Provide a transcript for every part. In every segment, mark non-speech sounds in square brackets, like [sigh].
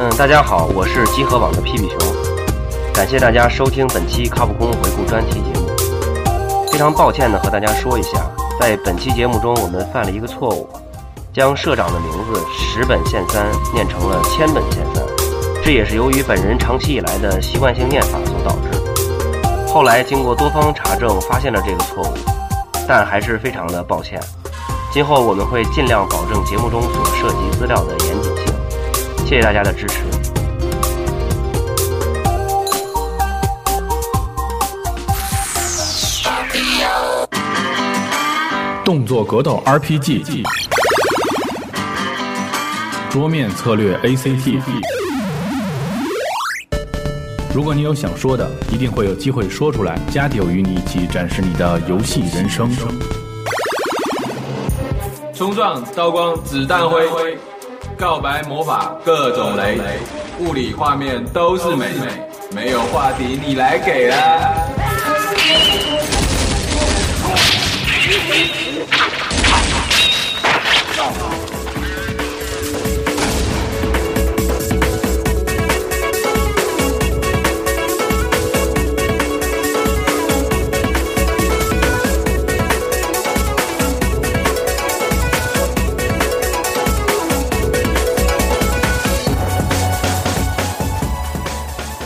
嗯，大家好，我是集合网的屁屁熊，感谢大家收听本期卡普空回顾专题节目。非常抱歉的和大家说一下，在本期节目中我们犯了一个错误，将社长的名字十本线三念成了千本线三，这也是由于本人长期以来的习惯性念法所导致。后来经过多方查证，发现了这个错误，但还是非常的抱歉。今后我们会尽量保证节目中所涉及资料的严谨。谢谢大家的支持。动作格斗 RPG，桌面策略 ACT。如果你有想说的，一定会有机会说出来。加迪与你一起展示你的游戏人生。冲撞、刀光、子弹灰，告白魔法各种雷，物理画面都是美美，没有话题你来给啦！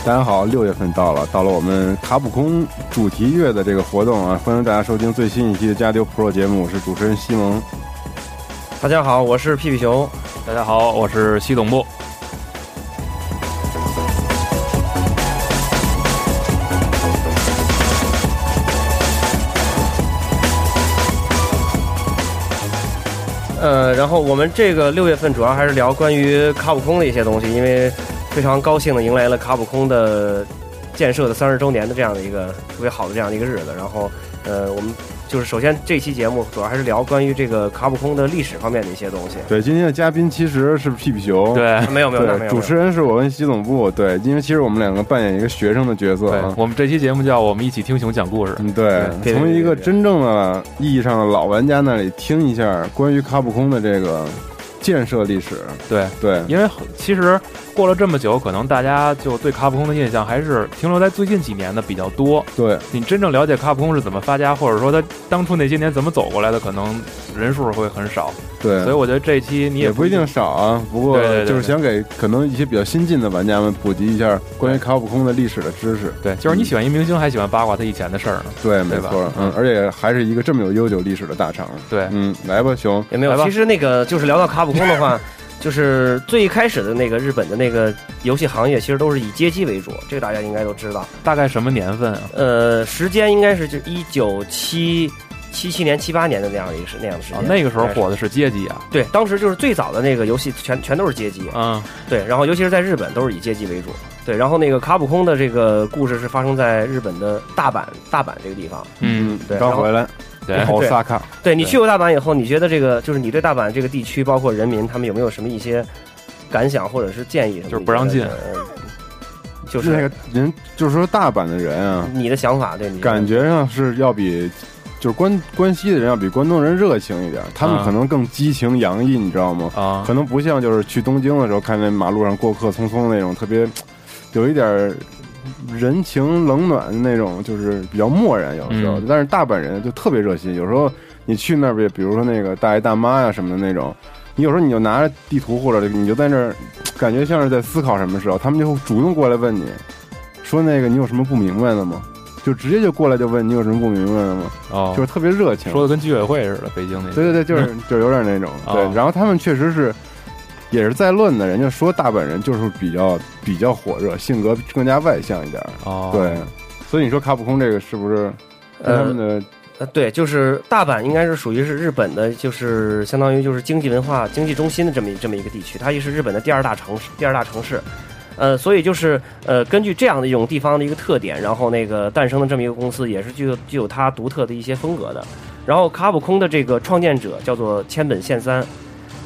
大家好，六月份到了，到了我们卡普空主题月的这个活动啊，欢迎大家收听最新一期的加丢 Pro 节目，我是主持人西蒙。大家好，我是屁屁熊。大家好，我是西总部。呃，然后我们这个六月份主要还是聊关于卡普空的一些东西，因为非常高兴的迎来了卡普空的建设的三十周年的这样的一个特别好的这样的一个日子。然后，呃，我们就是首先这期节目主要还是聊关于这个卡普空的历史方面的一些东西。对，今天的嘉宾其实是屁屁熊，对，没有没有没有，[laughs] 对，主持人是我跟习总部，对，因为其实我们两个扮演一个学生的角色。我们这期节目叫我们一起听熊讲故事。嗯，对，对从一个真正的意义上的老玩家那里听一下关于卡普空的这个建设历史。对，对，因为其实过了这么久，可能大家就对卡普空的印象还是停留在最近几年的比较多。对，你真正了解卡普空是怎么发家，或者说他当初那些年怎么走过来的，可能人数会很少。对，所以我觉得这一期你不也不一定少啊，不过就是想给可能一些比较新进的玩家们普及一下关于卡普空的历史的知识。对，就是你喜欢一明星，还喜欢八卦他以前的事儿呢。对，没错，嗯，而且还是一个这么有悠久历史的大厂。对，嗯，来吧，熊，也没有。来吧其实那个就是聊到卡普空的话，就是最开始的那个日本的那个游戏行业，其实都是以街机为主，这个大家应该都知道。大概什么年份啊？呃，时间应该是就一九七七七年、七八年的那样的一个时那样的时间。啊，那个时候火的是街机啊。对，当时就是最早的那个游戏全全都是街机，嗯，对，然后尤其是在日本都是以街机为主，对，然后那个卡普空的这个故事是发生在日本的大阪，大阪这个地方。嗯，对刚回来，对，奥萨卡，对你去过大阪以后，你觉得这个就是你对大阪这个地区，包括人民，他们有没有什么一些感想或者是建议什么？就是不让进 [laughs] 就是那个人，就是说大阪的人啊，你的想法，对你感觉上是要比。就是关关西的人要比关东人热情一点，他们啊可能更激情洋溢，你知道吗？啊，可能不像就是去东京的时候看见马路上过客匆匆那种特别 [tsk] 有一点人情冷暖的那种，就是比较漠然有时候。嗯但是大阪人就特别热心，有时候你去那边，比如说那个大爷大妈呀、什么的那种，你有时候你就拿着地图或者你就在那儿，[tsk] 感觉像是在思考什么时候，他们就会主动过来问你，说那个你有什么不明白的吗？就直接就过来就问你有什么不明白的吗？哦，就是特别热情。说的跟居委会似的，北京那个。对对对，就是 [laughs] 就是有点那种对哦。然后他们确实是也是在论的，人家说大阪人就是比较比较火热，性格更加外向一点儿。哦，对，所以你说卡普空这个是不是跟他们的呃，对，就是大阪应该是属于是日本的，就是相当于就是经济文化经济中心的这么一这么一个地区，它也是日本的第二大城市，第二大城市。呃，所以就是呃，根据这样的一种地方的一个特点，然后那个诞生的这么一个公司，也是具有具有它独特的一些风格的。然后卡普空的这个创建者叫做千本线三，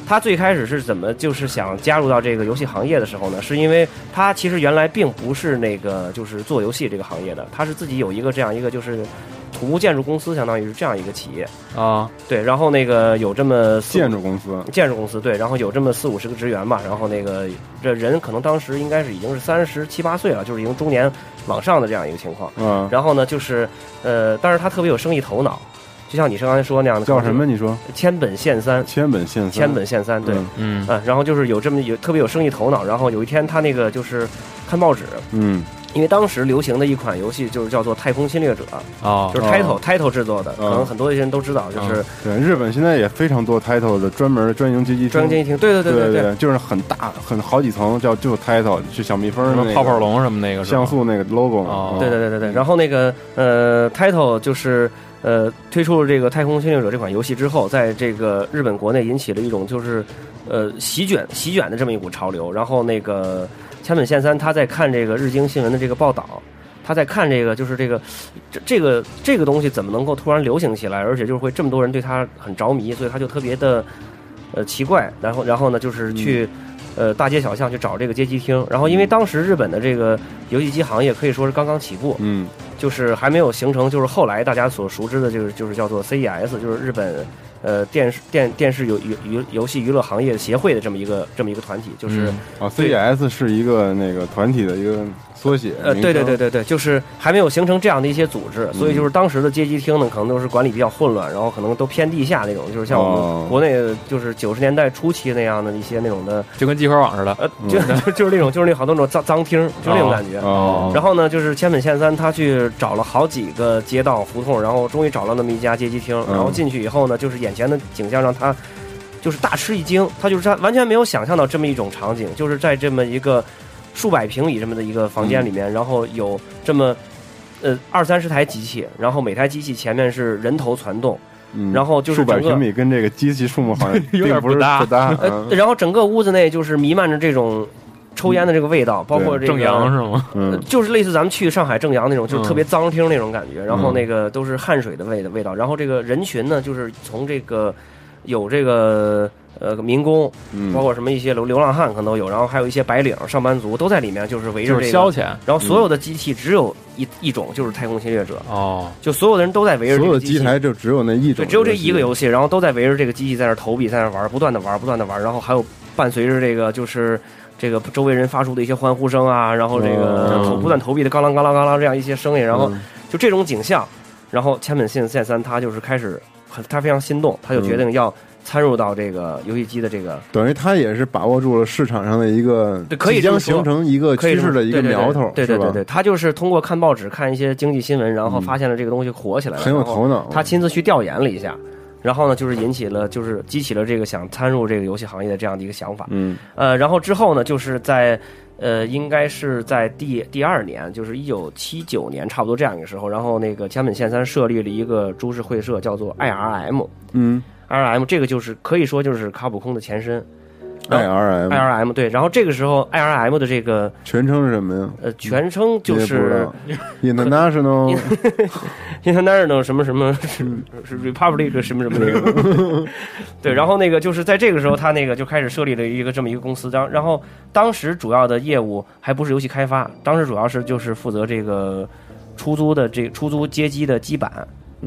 他最开始是怎么就是想加入到这个游戏行业的时候呢？是因为他其实原来并不是那个就是做游戏这个行业的，他是自己有一个这样一个就是土木建筑公司，相当于是这样一个企业。啊，对，然后那个有这么建筑公司，建筑公司对，然后有这么四五十个职员吧，然后那个这人可能当时应该是已经是三十七八岁了，就是已经中年往上的这样一个情况。嗯，然后呢，就是呃，但是他特别有生意头脑，就像你是刚才说那样的，叫什么？？你说千本线三，千本线三，千本线三，对，嗯然后就是有这么有特别有生意头脑，然后有一天他那个就是看报纸，嗯。因为当时流行的一款游戏就是叫做《太空侵略者》，哦。就是 Title、Title 制作的，可能嗯很多人都知道，就是对，日本现在也非常多 title 的专门专营街机厅。专营街机厅，对对对对对对，就是很大很好几层，叫就 title，就小蜜蜂什那个么泡泡龙什么那个像素那个 logo 哦嗯对对对对。对。然后那个呃，Title 就是呃推出了这个《太空侵略者》这款游戏之后，在这个日本国内引起了一种就是呃席卷席卷的这么一股潮流。然后那个千本线三他在看这个日经新闻的这个报道。他在看这个，就是这个，这这个这个东西怎么能够突然流行起来，而且就是会这么多人对他很着迷，所以他就特别的呃奇怪。然后然后呢，就是去、呃大街小巷去找这个街机厅。然后因为当时日本的这个游戏机行业可以说是刚刚起步，嗯就是还没有形成，就是后来大家所熟知的，就是就是叫做 CES，就是日本呃电视电电视游游游游戏娱乐行业协会的这么一个这么一个团体，就是、嗯啊，CES 是一个那个团体的一个缩写，呃对对对对，对对，就是还没有形成这样的一些组织，所以就是当时的街机厅呢，可能都是管理比较混乱，然后可能都偏地下那种，就是像我哦们国内就是九十年代初期那样的一些那种的，就跟集合网似的。呃，就就就是那种就是那好多那种脏脏厅，就那种感觉。哦，然后呢，就是千本线三，他去找了好几个街道胡同，然后终于找到那么一家街机厅。嗯然后进去以后呢，就是眼前的景象让他就是大吃一惊，他就是他完全没有想象到这么一种场景，就是在这么一个数百平米这么的一个房间里面，然后有这么呃二三十台机器，然后每台机器前面是人头攒动，嗯然后就是数百平米跟这个机器数目好像 [laughs] 有点并不是不搭不搭，呃，嗯。然后整个屋子内就是弥漫着这种抽烟的这个味道，包括这个正阳是吗？呃嗯就是类似咱们去上海正阳那种，就嗯。特别脏厅那种感觉，然后嗯。那个都是汗水的味的味道，然后这个人群呢，就是从这个有这个呃民工，嗯，包括什么一些流流浪汉可能都有，然后还有一些白领上班族都在里面，就是围着这个，消遣。然后所有的机器只有一一种，就是太空侵略者，哦，就所有的人都在围着所有的这个机台就只有那一种，对，只有这一个游戏，然后都在围着这个机器在那投币，在那玩，不断的玩，不断的玩，然后还有伴随着这个就是这个周围人发出的一些欢呼声啊，然后这个嗯投不断投币的嘎啷嘎啷嘎啷这样一些声音，然后嗯。就这种景象，然后千本信线三他就是开始很他非常心动，他就决定要参入到这个游戏机的这个等于他也是把握住了市场上的一个对可以即将形成一个趋势的一个苗头，对对对对，他就是通过看报纸、看一些经济新闻，然后嗯。发现了这个东西火起来了，很有头脑。他亲自去调研了一下，然后呢，就是引起了，就是激起了这个想参入这个游戏行业的这样的一个想法。嗯呃，然后之后呢，就是在呃，应该是在第第二年，就是一九七九年，差不多这样一个时候，然后那个千本宪三设立了一个株式会社，叫做 IRM。嗯 IRM 这个就是可以说就是卡普空的前身。然后，IRM IRM 对，然后这个时候 IRM 的这个全称是什么呀？呃全称就是 [laughs] International International 什么什么是是 Republic 什么什么那个，[laughs] 对，然后那个就是在这个时候，他那个就开始设立了一个这么一个公司，当然后当时主要的业务还不是游戏开发，当时主要是就是负责这个出租的这出租街机的基板，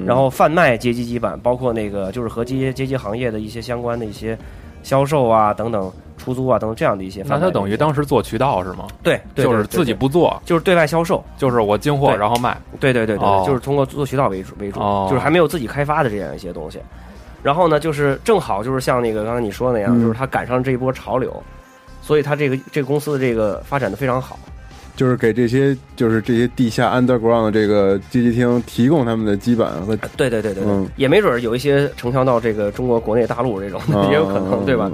然后贩卖街机基板，包括那个就是和街街机行业的一些相关的一些销售啊等等。出租啊等等这样的一些那他等于当时做渠道是吗？对，对就是自己不做，就是对外销售，就是我进货然后卖。对对对对，哦就是通过做渠道为主为主，哦就是还没有自己开发的这样一些东西。然后呢，就是正好就是像那个刚才你说的那样，嗯就是他赶上这一波潮流，所以他这个这个公司的这个发展的非常好。就是给这些就是这些地下 underground 的这个街机厅提供他们的基板和对对对对对，嗯也没准儿有一些承销到这个中国国内大陆这种的，也有可能，对吧？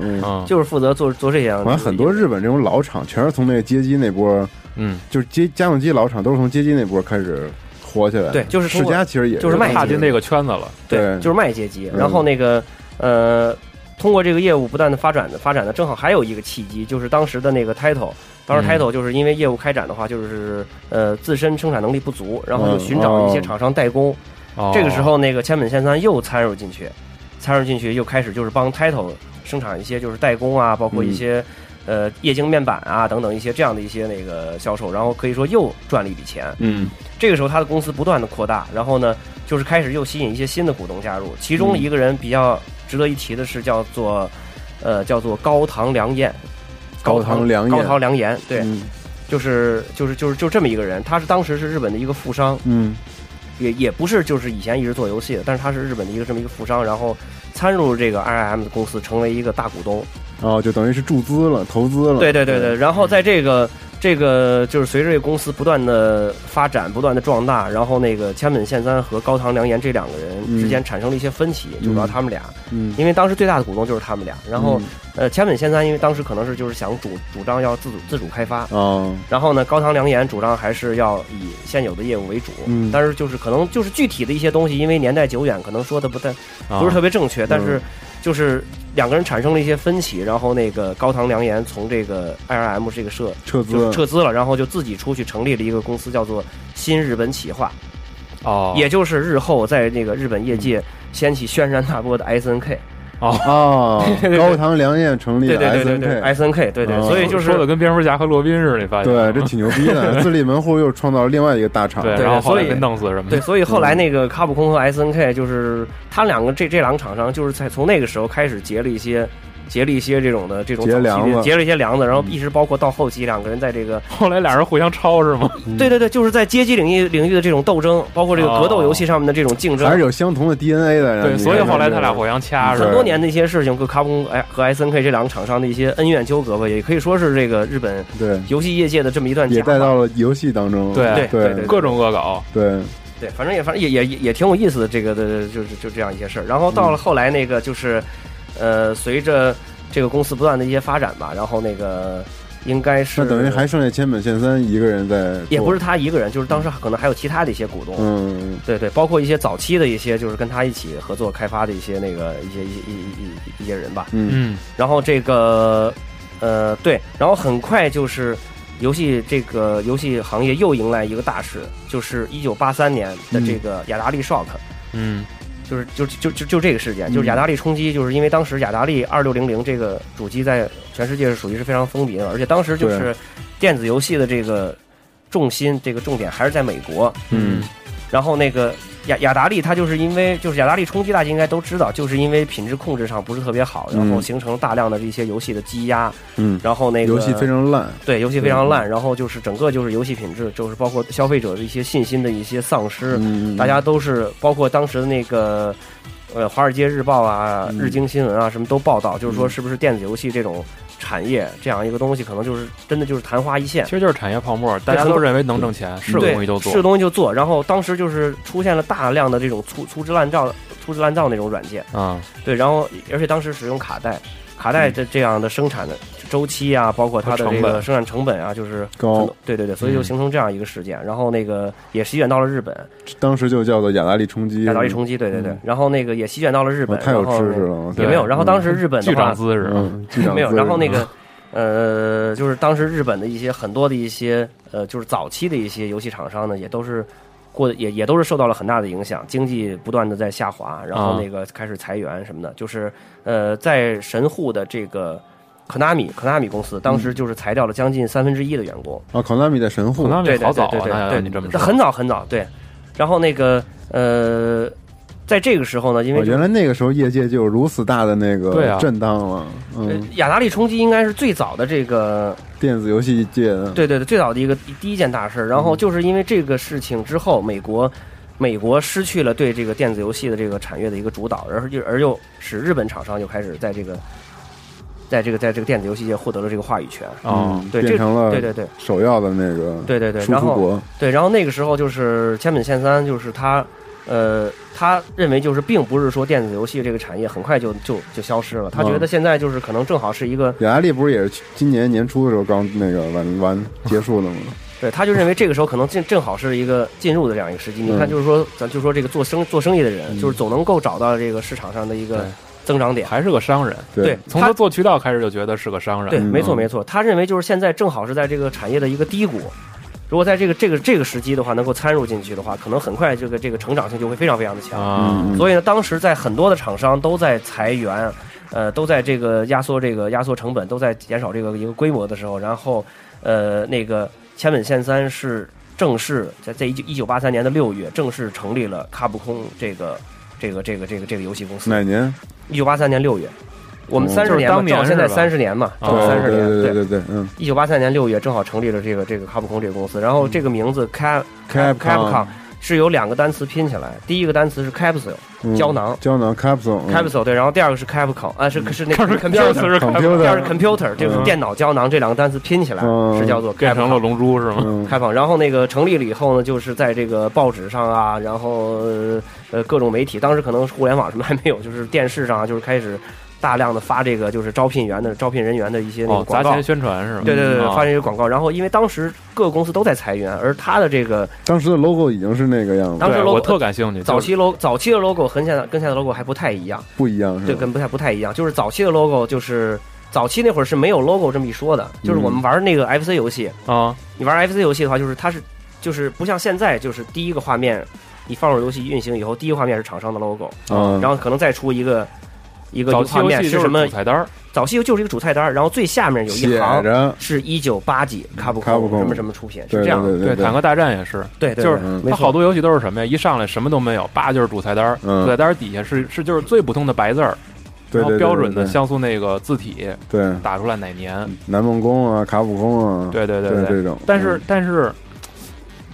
就是负责做做这样的。好像很多日本这种老厂全是从那个街机那波，嗯，就是街家用机老厂都是从街机那波开始火起来。对就是通世过嘉其实也就是卖踏进这个圈子了。对就是卖街机。嗯然后那个呃，通过这个业务不断的发展的发展的，正好还有一个契机，就是当时的那个 title。当时嗯。title 就是因为业务开展的话，就是呃自身生产能力不足，然后就嗯寻找一些哦。厂商代工。哦。这个时候，那个千本线三又参入进去，参入进去又开始就是帮 title 生产一些就是代工啊，包括一些、呃液晶面板啊等等一些这样的一些那个销售，然后可以说又赚了一笔钱。嗯。这个时候他的公司不断的扩大，然后呢，就是开始又吸引一些新的股东加入，其中一个人比较值得一提的是叫做呃叫做高堂良彦，高堂良言高堂良言，对，嗯就是就是就是就这么一个人，他是当时是日本的一个富商，嗯。也也不是就是以前一直做游戏的，但是他是日本的一个这么一个富商，然后参入这个 IIM 的公司，成为一个大股东。哦，就等于是注资了，投资了。对对对对，然后在这个这个就是随着这个公司不断的发展，不断的壮大，然后那个千本宪三和高堂良言这两个人之间产生了一些分歧，就主要他们俩，嗯。因为当时最大的股东就是他们俩，然后、呃千本宪三因为当时可能是就是想主主张要自主自主开发，哦，然后呢，高堂良言主张还是要以现有的业务为主，嗯。但是就是可能就是具体的一些东西，因为年代久远，可能说的不太啊。不是特别正确，但嗯。是就是两个人产生了一些分歧，然后那个高堂良言从这个 IRM 这个社撤就是资，撤资了，然后就自己出去成立了一个公司，叫做新日本企划，哦，也就是日后在那个日本业界掀起轩然大波的 SNK。哦，高堂良彦成立的对对对对 SNK，，SNK，对对，哦。所以就是说的跟蝙蝠侠和罗宾似的，你发现？对，这挺牛逼的，[laughs] 自立门户又创造了另外一个大厂。对，对所以然后后来被弄死什么对，所以后来那个卡普空和 SNK 就是他两个这这两个厂商，就是在从那个时候开始结了一些结了一些这种的这种结梁子结了一些梁子，然后一直包括到后期两个人在这个 [laughs] 后来俩人互相抄是吗？对对对，就是在街机领域领域的这种斗争，包括这个格斗游戏上面的这种竞争还。是有相同的 DNA 的。对，所以后来他俩互相掐是吧？很多年的一些事情，跟卡普空哎和 SNK 这两个厂商的一些恩怨纠葛吧，也可以说是这个日本对，游戏业界的这么一段也带。到了游戏当中。对对对对各种恶搞，对，对，反正也反正也也也也挺有意思的，这个的就是就这样一些事儿。然后到了后来那个就是，呃，随着这个公司不断的一些发展吧，然后那个应该是那等于还剩下千本宪三一个人在，也不是他一个人，就是当时可能还有其他的一些股东，嗯，对对，包括一些早期的一些就是跟他一起合作开发的一些那个一些一些一一一一些人吧。嗯嗯然后这个呃对，然后很快就是游戏这个游戏行业又迎来一个大事，就是一九八三年的这个雅达利 Shock。嗯就是就就就就这个事件，就是雅达利冲击，就是因为当时雅达利二六零零这个主机在全世界是属于是非常风靡的，而且当时就是电子游戏的这个重心，这个重点还是在美国。嗯。然后那个雅雅达利，它就是因为就是雅达利冲击，大家应该都知道，就是因为品质控制上不是特别好，然后嗯。形成大量的这些游戏的积压，嗯，然后那个游戏非常烂，对游戏非常烂，然后就是整个就是游戏品质，就是包括消费者的一些信心的一些丧失，嗯，大家都是包括当时的那个呃《华尔街日报》啊、嗯日经新闻啊什么都报道，就是说是不是电子游戏这种产业这样一个东西，可能就是真的就是昙花一现其。实就是产业泡沫，大家都认为能挣钱，是个对东西就做是。东西就做，然后当时就是出现了大量的这种粗粗制滥造、粗制滥造那种软件，啊，对，然后而且当时使用卡带，卡带这这样的生产的周期啊，包括它的成本。这个生产成本啊，就是高。对对对，所以就嗯。形成这样一个事件。然后那个也席卷到了日本，当时就叫做雅达利冲击，雅达利冲击，对对对。嗯，然后那个也席卷到了日本，我太有知识了，也没有。然后当时日本的巨话长姿势，嗯，没有，然后那个呃，就是当时日本的一些很多的一些呃，就是早期的一些游戏厂商呢，也都是过也也都是受到了很大的影响，经济不断的在下滑，然后啊。那个开始裁员什么的，就是呃，在神户的这个。科纳米，科纳米公司当时就是裁掉了将近三分之一的员工，啊，可纳米在神户对对好早啊，对对对你这么说，很早很早，对。然后那个呃，在这个时候呢，因为原来那个时候业界就有如此大的那个震荡了，呃嗯，雅达利冲击应该是最早的这个电子游戏界的，对对对，最早的一个第一件大事儿。然后嗯。就是因为这个事情之后，美国美国失去了对这个电子游戏的这个产业的一个主导，而又而又使日本厂商就开始在这个在这个在这个电子游戏界获得了这个话语权。啊嗯，对这变成了对对对首要的那个对对对，然后，对，然后那个时候就是千本宪三，就是他。呃，他认为就是并不是说电子游戏这个产业很快就就就消失了，他觉嗯得现在就是可能正好是一个雅达利不是也是今年年初的时候刚那个完完结束的吗？[laughs] 对，他就认为这个时候可能正正好是一个进入的这样一个时机。你看，嗯就是说，咱就说这个做生做生意的人，嗯就是总能够找到这个市场上的一个对增长点。还是个商人，对从他做渠道开始就觉得是个商人，对，没错没错。他认为就是现在正好是在这个产业的一个低谷，如果在这个这个这个时机的话，能够参入进去的话，可能很快这个这个成长性就会非常非常的强。所以呢，当时在很多的厂商都在裁员，呃，都在这个压缩这个压缩成本，都在减少这个一个规模的时候，然后呃，那个千本线三是正式在在一九一九八三年的六月正式成立了卡普空这个这个这个这个这个游戏公司。哪年？一九八三年六月，我们哦。三十年正好现在三十年嘛，正三十年。对。对对对，嗯。一九八三年六月正好成立了这个这个卡普空这个公司，然后这个名字 Cap Capcom 是由两个单词拼起来，第一个单词是 capsule 嗯胶囊。胶囊 capsule 嗯。capsule 对，然后第二个是 capcal 啊是是那个 [laughs] 第二个词 computer，是 [laughs] computer 第二个是 computer 就是嗯。电脑胶囊这两个单词拼起来嗯。是叫做变成了龙珠是吗？嗯。开放，然后那个成立了以后呢，就是在这个报纸上啊，然后呃呃各种媒体，当时可能互联网什么还没有，就是电视上啊，就是开始大量的发这个就是招聘员的招聘人员的一些那个广告。钱宣传是吧？对对对，啊发这些广告，然后因为当时各个公司都在裁员，而他的这个当时的 logo 已经是那个样子，当时我特感兴趣。早期 logo 早期的 logo 和现在跟现在的 logo 还不太一样，不一样是对，跟不太不太一样。就是早期的 logo 就是早期那会儿是没有 logo 这么一说的，就是我们玩那个 FC 游戏，啊，你玩 FC 游戏的话，就是它是就是不像现在，就是第一个画面你放入游戏运行以后，第一个画面是厂商的 logo，嗯，然后可能再出一个一个游戏就是面是什么主？菜单儿早期就是一个主菜单，然后最下面有一行是一九八几卡普什么什么出品，是这样的。对对，坦克大战也是，对对，就是它好多游戏都是什么呀？一上来什么都没有，八就是主菜单主菜单儿底下是是就是最普通的白字儿，然后标准的像素那个字体对打出来哪年，南梦宫啊，卡普空啊，对对对对这种，但是但是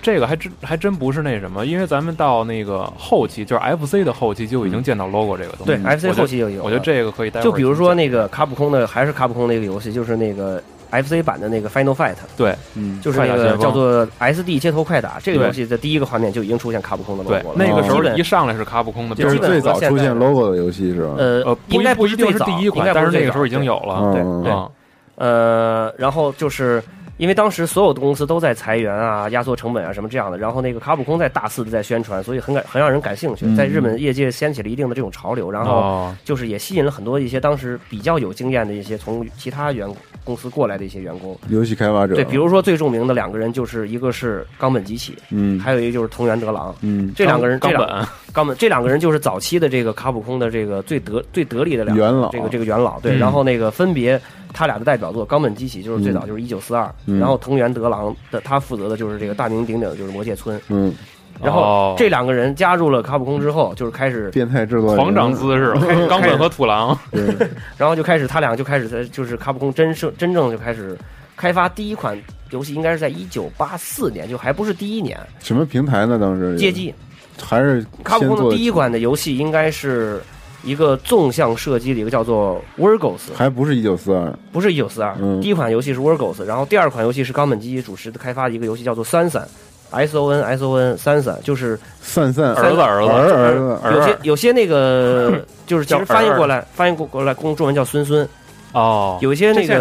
这个还真还真不是那什么，因为咱们到那个后期，就是 FC 的后期就已经见到 logo 这个东西。对 FC 后期就有。我觉得这个可以待会儿就比如说那个卡普空的，还是卡普空那个游戏，就是那个 FC 版的那个 Final Fight，对嗯，就是那个叫做 SD 街头快打这个游戏的第一个画面就已经出现卡普空的 logo。那个时候一上来是卡普空的就是最早出现 logo 的游戏是吧？呃应该不一定最早是第一但是那个时候已经有了。对嗯对啊，呃，然后就是因为当时所有的公司都在裁员啊、压缩成本啊什么这样的，然后那个卡普空在大肆的在宣传，所以很感很让人感兴趣，嗯。在日本业界掀起了一定的这种潮流，然后哦，就是也吸引了很多一些当时比较有经验的一些从其他员公司过来的一些员工。游戏开发者，对，比如说最著名的两个人，就是一个是冈本吉起，嗯。还有一个就是藤原德郎。嗯这两个人，冈本。冈本这两个人就是早期的这个卡普空的这个最得最得力的两个元老。这个这个元老对，嗯。然后那个分别他俩的代表作冈本机起就是最早就是一九四二，嗯。然后藤原德郎的他负责的就是这个大名鼎鼎的就是魔界村，嗯，然后哦。这两个人加入了卡普空之后，就是开始，变态制作狂长姿势，[laughs] 冈本和土狼，[laughs] 然后就开始他俩就开始在就是卡普空真正真正就开始开发第一款游戏，应该是在一九八四年，就还不是第一年，什么平台呢？当时街机。还是卡普空的第一款的游戏应该是一个纵向射击的一个叫做 Virgos，还不是一九四二，不是一九四二嗯，第一款游戏是 Virgos，然后第二款游戏是冈本基主持的开发的一个游戏叫做三散，S O N S O N 三散，就是散散儿子儿子。儿儿子。有些有些那个 [laughs] 就是其实叫翻译过来翻译过过来公中文叫孙孙，哦，有一些那个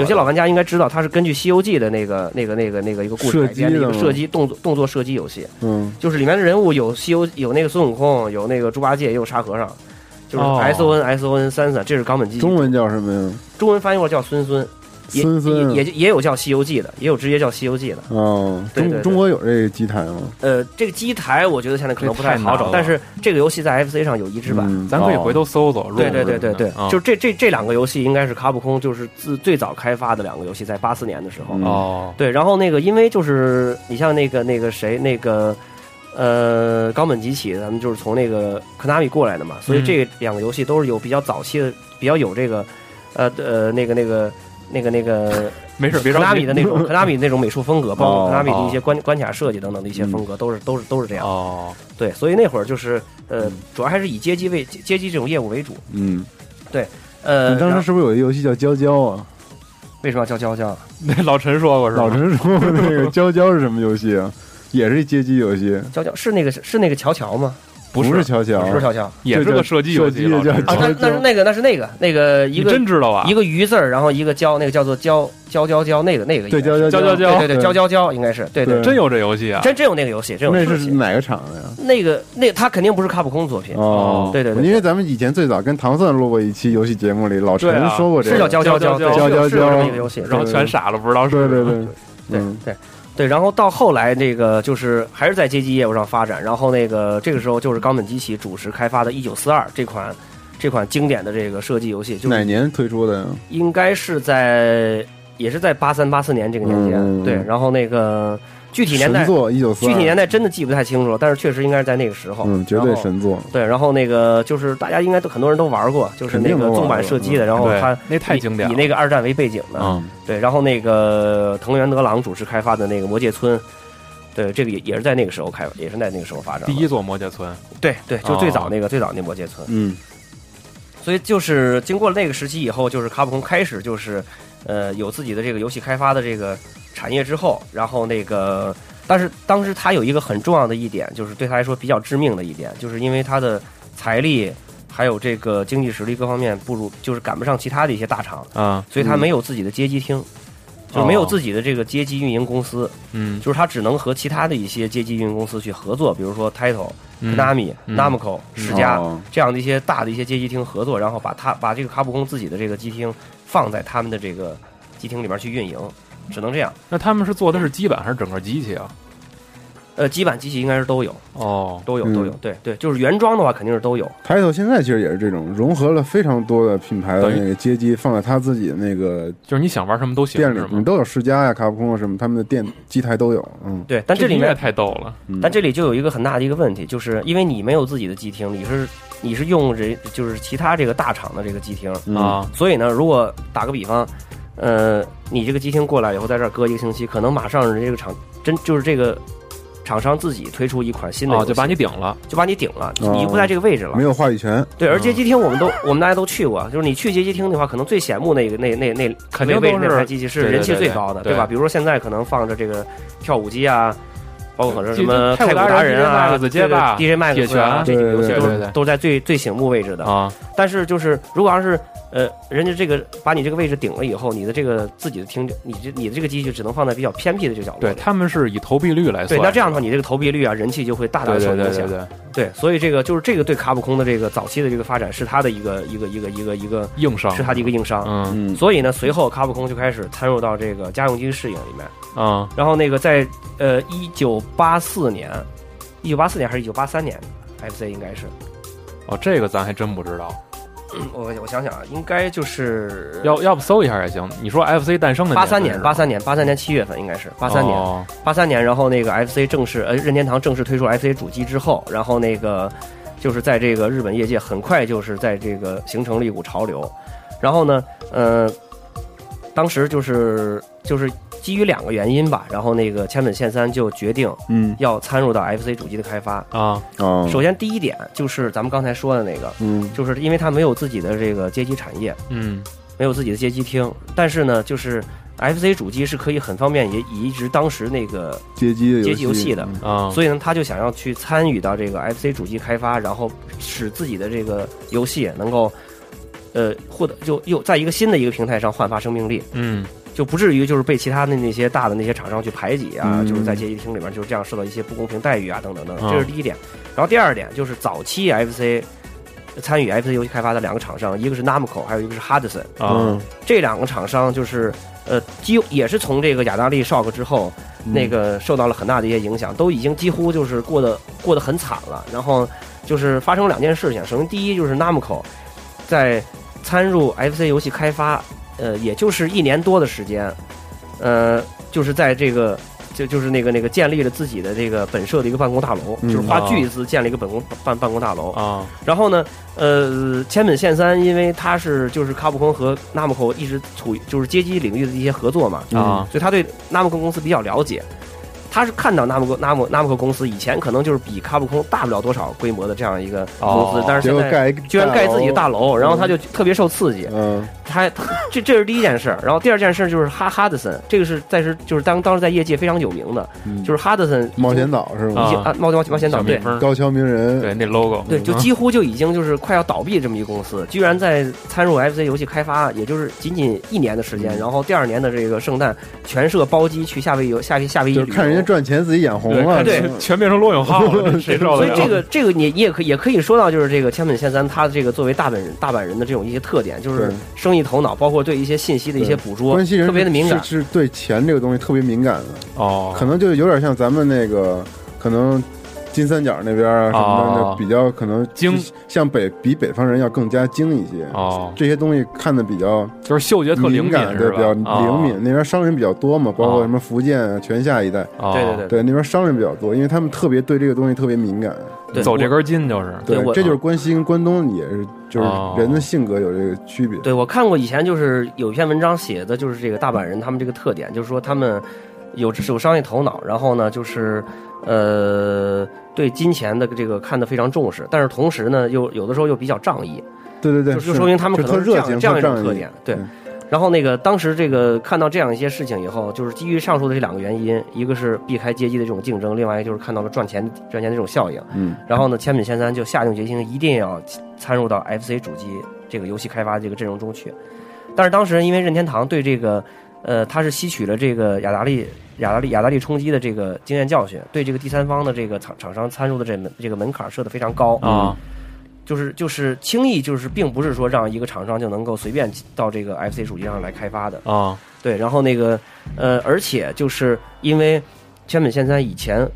有些老玩家应该知道，它是根据《西游记》的那个那个那个那个一个故事改编的一个射击动作动作射击游戏，嗯。就是里面的人物有西游有那个孙悟空，有那个猪八戒，也有沙和尚。就是哦 S O N S O N 三三，这是冈本基。中文叫什么呀？中文翻译过来叫孙孙，也孙孙也也也有叫《西游记》的，也有直接叫《西游记》的。哦，中对对对中国有这个机台吗？呃，这个机台我觉得现在可能不太好找，但是这个游戏在 FC 上有移植版。嗯咱可以回头搜搜。对对对对对，啊就这这这两个游戏应该是卡普空就是自最早开发的两个游戏，在八四年的时候。嗯哦，对，然后那个因为就是你像那个那个谁那个呃冈本吉起，咱们就是从那个科纳米过来的嘛，所以嗯这两个游戏都是有比较早期的，比较有这个呃呃那个那个那个那个 [laughs] 没事，别着急科纳米的那种科纳米那种美术风格，包括哦科纳米的一些关关卡设计等等的一些风格，都是都是都是这样。哦，对，所以那会儿就是呃，主要还是以街机为街机这种业务为主。嗯，对呃，你当时是不是有一个游戏叫娇娇啊？为什么要叫娇娇？那 [laughs] 老陈说过是吧？老陈说过那个娇娇是什么游戏啊？也是街机游戏，娇娇是那个是那个乔乔吗？不是乔乔，不是乔乔。也是个射击游戏，啊，那那是那个那是那个那个一个真知道啊？一个鱼字儿，然后一个交，那个叫做交交交交，那个那个对应该是娇娇娇娇对对对交交交应该是对对。对。真有这游戏啊？真真有那个游戏，真有那是哪个厂的呀？那个那他肯定不是卡普空作品，哦，对对对因为咱们以前最早跟唐僧录过一期游戏节目里，老陈说过这个，是叫交交交对交交是有是有这么一个游戏，然后全傻了，不知道是对对。对，对嗯。对对，然后到后来那个就是还是在街机业务上发展，然后那个这个时候就是冈本基起主持开发的《一九四二》这款这款经典的这个射击游戏，就哪年推出的呀？应该是在也是在八三八四年这个年间，嗯对，然后那个具体年代神作一九四，具体年代真的记不太清楚了，但是确实应该是在那个时候。嗯，绝对神作。对，然后那个就是大家应该都很多人都玩过，就是那个纵版射击的，然后它那太经典，以那个二战为背景的。嗯，对，然后那个藤原德郎主持开发的那个魔界村，对，这个也也是在那个时候开，也是在那个时候发展。第一座魔界村，对对，就最早那个最早那魔界村。嗯，所以就是经过了那个时期以后，就是卡普空开始就是呃有自己的这个游戏开发的这个产业之后，然后那个。但是当时他有一个很重要的一点，就是对他来说比较致命的一点，就是因为他的财力还有这个经济实力各方面不如，就是赶不上其他的一些大厂啊，所以他没有自己的街机厅，就没有自己的这个街机运营公司，嗯，就是他只能和其他的一些街机运营公司去合作，比如说 Title、Konami、Namco、世嘉这样的一些大的一些街机厅合作，然后把他把这个卡普空自己的这个机厅放在他们的这个机厅里面去运营。只能这样。那他们是做的是基板还是整个机器啊？呃，基板机器应该是都有哦，都有都有。对对，就是原装的话肯定是都有。台头现在其实也是这种融合了非常多的品牌的那个街机，放在他自己的那个，就是你想玩什么都行。店里你都有世嘉呀、卡普空啊什么，他们的店机台都有。嗯，对。但这里面太逗了。但这里就有一个很大的一个问题，就是因为你没有自己的机厅，你是你是用人就是其他这个大厂的这个机厅啊，所以呢，如果打个比方。呃，你这个机厅过来以后，在这儿搁一个星期，可能马上人这个厂真就是这个厂商自己推出一款新的，哦就把你顶了，就把你顶了，你不在这个位置了，没有话语权。对，而街机厅我们都我们大家都去过，就是你去街机厅的话，可能最显目那个那那那肯定那台机器是人气最高的，对吧？比如说现在可能放着这个跳舞机啊。包括可能什么太鼓达人啊，这个 DJ 麦克斯啊，这几个游戏都都在最最醒目位置的啊。但是就是如果要是呃，人家这个把你这个位置顶了以后，你的这个自己的听，你这你的这个机器只能放在比较偏僻的这个角落。对他们是以投币率来算。对，那这样的话，你这个投币率啊，人气就会大大受影响。对对对，所以这个就是这个对卡普空的这个早期的这个发展是他的一个一个一个一个一个硬伤，是他的一个硬伤。嗯。所以呢，随后卡普空就开始参入到这个家用机适应里面。啊。然后那个在呃一九八四年。一九八四年还是一九八三年？FC 应该是。哦，这个咱还真不知道。我我想想啊，应该就是要要不搜一下也行。你说 FC 诞生的八三年，八三年，八三年七月份应该是八三年，八三年。然后那个 FC 正式呃任天堂正式推出 FC 主机之后，然后那个就是在这个日本业界很快就是在这个形成了一股潮流。然后呢，呃，当时就是就是。基于两个原因吧，然后那个千本宪三就决定，嗯，要参入到 FC 主机的开发。啊。首先第一点就是咱们刚才说的那个，嗯，就是因为它没有自己的这个街机产业，嗯，没有自己的街机厅，但是呢，就是 FC 主机是可以很方便也移植当时那个街机街机游戏的啊，所以呢，他就想要去参与到这个 FC 主机开发，然后使自己的这个游戏能够，呃，获得就又在一个新的一个平台上焕发生命力，嗯。就不至于就是被其他的那些大的那些厂商去排挤啊，就是在街机厅里面就是这样受到一些不公平待遇啊，等等等，这是第一点。然后第二点就是早期 FC 参与 FC 游戏开发的两个厂商，一个是 Namco，还有一个是 Hudson 啊，这两个厂商就是呃，几也是从这个雅达利 Shock 之后，那个受到了很大的一些影响，都已经几乎就是过得过得很惨了。然后就是发生了两件事情，首先第一就是 Namco 在参入 FC 游戏开发。呃，也就是一年多的时间，呃，就是在这个，就就是那个那个建立了自己的这个本社的一个办公大楼，就是花巨资建了一个本公办办公大楼啊。然后呢，呃，千本宪三，因为他是就是卡普空和纳姆口一直处于就是街机领域的一些合作嘛啊，所以他对纳姆空公司比较了解。他是看到纳姆克纳姆纳姆克公司以前可能就是比卡普空大不了多少规模的这样一个公司，但是现在居然盖自己的大楼，然后他就特别受刺激。嗯，他这这是第一件事，然后第二件事就是哈哈德森，这个是在是就是当当时在业界非常有名的，就是哈德森冒险岛是吗？啊，冒冒冒险岛对，高桥名人。对那 logo 对，就几乎就已经就是快要倒闭这么一个公司，居然在参入 FC 游戏开发，也就是仅仅一年的时间，然后第二年的这个圣诞全社包机去夏威夷夏威夏威夷，就看人家赚钱自己眼红。红了，对，全变成罗永浩了，谁知道？[laughs] 所以这个这个你你也可也可以说到，就是这个千本线三他的这个作为大本人大阪人的这种一些特点，就是生意头脑，包括对一些信息的一些捕捉，关系人特别的敏感，是对钱这个东西特别敏感的哦，可能就有点像咱们那个可能金三角那边啊什么的，哦。比较可能精，像北比北方人要更加精一些。哦，这些东西看的比较就是嗅觉特灵敏感，对，是吧？比较灵敏。那边商人比较多嘛，包括什么福建、啊、泉下一带，哦，对对对。对，那边商人比较多，因为他们特别对这个东西特别敏感。对。走这根筋就是，对我这就是关西跟关东也是，就是哦。人的性格有这个区别。对，我看过以前就是有一篇文章写的就是这个大阪人他们这个特点，就是说他们有有商业头脑，然后呢就是呃对金钱的这个看得非常重视，但是同时呢又有的时候又比较仗义，对对对，就就说明他们可能是这样这样一种特点。对嗯，然后那个当时这个看到这样一些事情以后，就是基于上述的这两个原因，一个是避开阶级的这种竞争，另外一个就是看到了赚钱赚钱的这种效应。嗯，然后呢，千本千三就下定决心一定要参入到 FC 主机这个游戏开发这个阵容中去。但是当时因为任天堂对这个，呃，他是吸取了这个雅达利雅达利雅达利冲击的这个经验教训，对这个第三方的这个厂厂商参入的这门这个门槛设得非常高啊，就是就是轻易就是并不是说让一个厂商就能够随便到这个 FC 主机上来开发的。啊，对，然后那个呃，而且就是因为千本线三以前，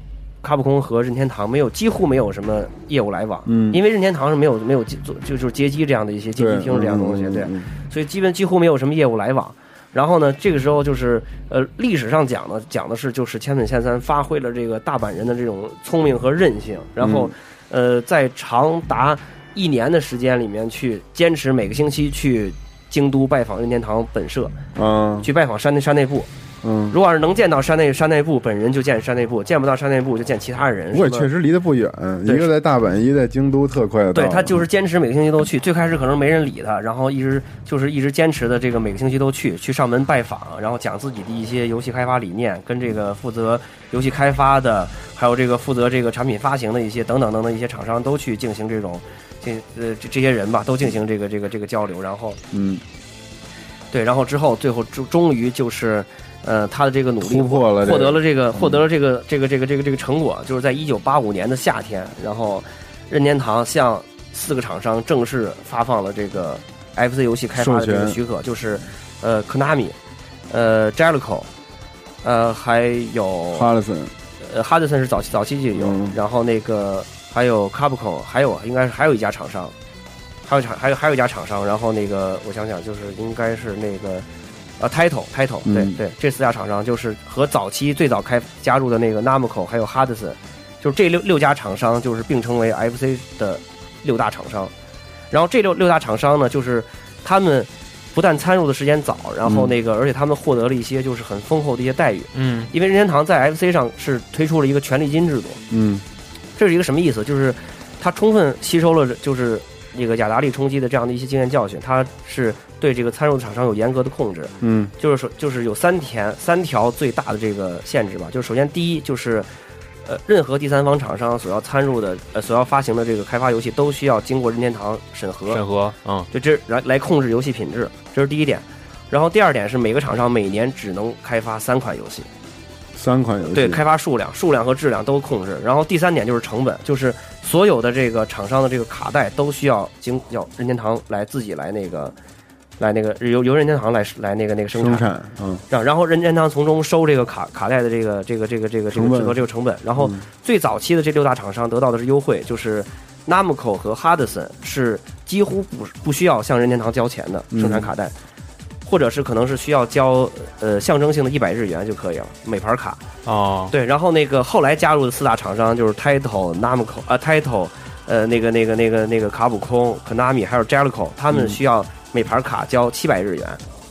卡普空和任天堂没有几乎没有什么业务来往，嗯因为任天堂是没有没有做就就是街机这样的一些街机厅这样的东西，对，所以基本几乎没有什么业务来往。然后呢，这个时候就是呃，历史上讲呢，讲的是就是千本千三发挥了这个大阪人的这种聪明和韧性，然后、呃，在长达一年的时间里面去坚持每个星期去京都拜访任天堂本社，嗯，去拜访山内山内部。嗯，如果要是能见到山内山内部本人，就见山内部；见不到山内部，就见其他人。什么不过也确实离得不远，一个在大阪，一个在京都，特快的。对他就是坚持每个星期都去。最开始可能没人理他，然后一直就是一直坚持的这个每个星期都去，去上门拜访，然后讲自己的一些游戏开发理念，跟这个负责游戏开发的，还有这个负责这个产品发行的一些等等等等一些厂商都去进行这种这呃这这些人吧，都进行这个这个这个交流，然后嗯，对，然后之后最后终终于就是。呃，他的这个努力突破了这个获得了这个获得了这个这个这个这个这个成果，就是在一九八五年的夏天，然后任天堂向四个厂商正式发放了这个 FC 游戏开发的这个许可，就是呃，Konami，呃，Jellico，呃，还有哈德森，呃，哈德森是早期早期就有，嗯然后那个还有 Capcom，还有应该是还有一家厂商，还有厂还有还有一家厂商，然后那个我想想，就是应该是那个呃 Title Title，对、嗯对，这四家厂商就是和早期最早开加入的那个 Namco 还有 Hudson，，就是这六六家厂商就是并称为 FC 的六大厂商，然后这六六大厂商呢，就是他们不但参入的时间早，然后嗯那个、而且他们获得了一些就是很丰厚的一些待遇。嗯因为任天堂在 FC 上是推出了一个权利金制度，嗯这是一个什么意思？就是它充分吸收了就是这个雅达利冲击的这样的一些经验教训，它是对这个参入的厂商有严格的控制，嗯就是说就是有三条三条最大的这个限制吧。就是首先第一就是。呃，任何第三方厂商所要参入的、呃所要发行的这个开发游戏，都需要经过任天堂审核，审核，嗯就这来来控制游戏品质，这是第一点。然后第二点是每个厂商每年只能开发三款游戏，三款游戏，对，开发数量、数量和质量都控制。然后第三点就是成本，就是所有的这个厂商的这个卡带都需要经要任天堂来自己来那个，来那个由由任天堂来来那个那个生产生产，嗯然然后任天堂从中收这个卡卡带的这个这个这个这个这个制作这个成本。然后嗯最早期的这六大厂商得到的是优惠，就是 Namco 和 Hudson 是几乎不不需要向任天堂交钱的生产卡带。或者是可能是需要交呃象征性的一百日元就可以了，每盘卡。哦，对，然后那个后来加入的四大厂商就是 Title、Namco 啊、Title，呃，那个那个那个那个卡普空、Konami 还有 Jellico，他们需要每盘卡交七百日元，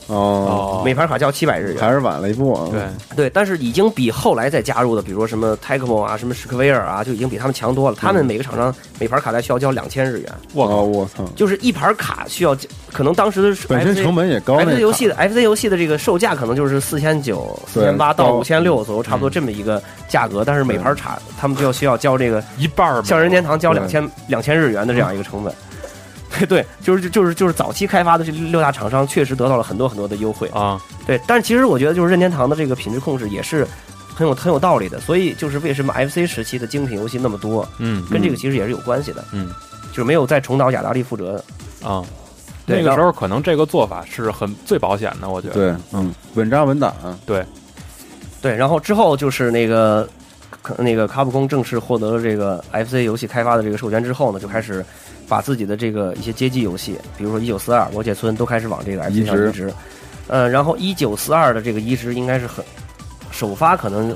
哦，每盘卡交七百日元。还是晚了一步啊，对，对，但是已经比后来再加入的，比如说什么 Tecmo 啊、什么史克威尔啊，就已经比他们强多了。他们每个厂商每盘卡带需要交两千日元，我靠，我操，就是一盘卡需要，可能当时的本身成本也高，FC 游戏的 FC 游戏的这个售价可能就是四千九、四对千八到高五千六左右，差不多这么一个价格。但是每盘卡他们就要需要交这个一半儿向任天堂交对两千两千日元的这样一个成本。对 [laughs] 对，就是就是就是早期开发的这六大厂商确实得到了很多很多的优惠。啊，对，但是其实我觉得就是任天堂的这个品质控制也是很有很有道理的。所以就是为什么 FC 时期的精品游戏那么多，嗯跟这个其实也是有关系的。嗯就是没有再重蹈雅达利覆辙。啊，那个时候可能这个做法是很最保险的，我觉得。对，嗯，稳扎稳打，对，对然后之后就是那个那个卡普空正式获得了这个 FC 游戏开发的这个授权之后呢，就开始把自己的这个一些街机游戏，比如说《一九四二》《魔界村》，都开始往这个 FC 上移植。呃，然后一九四二的这个移植应该是很首发可能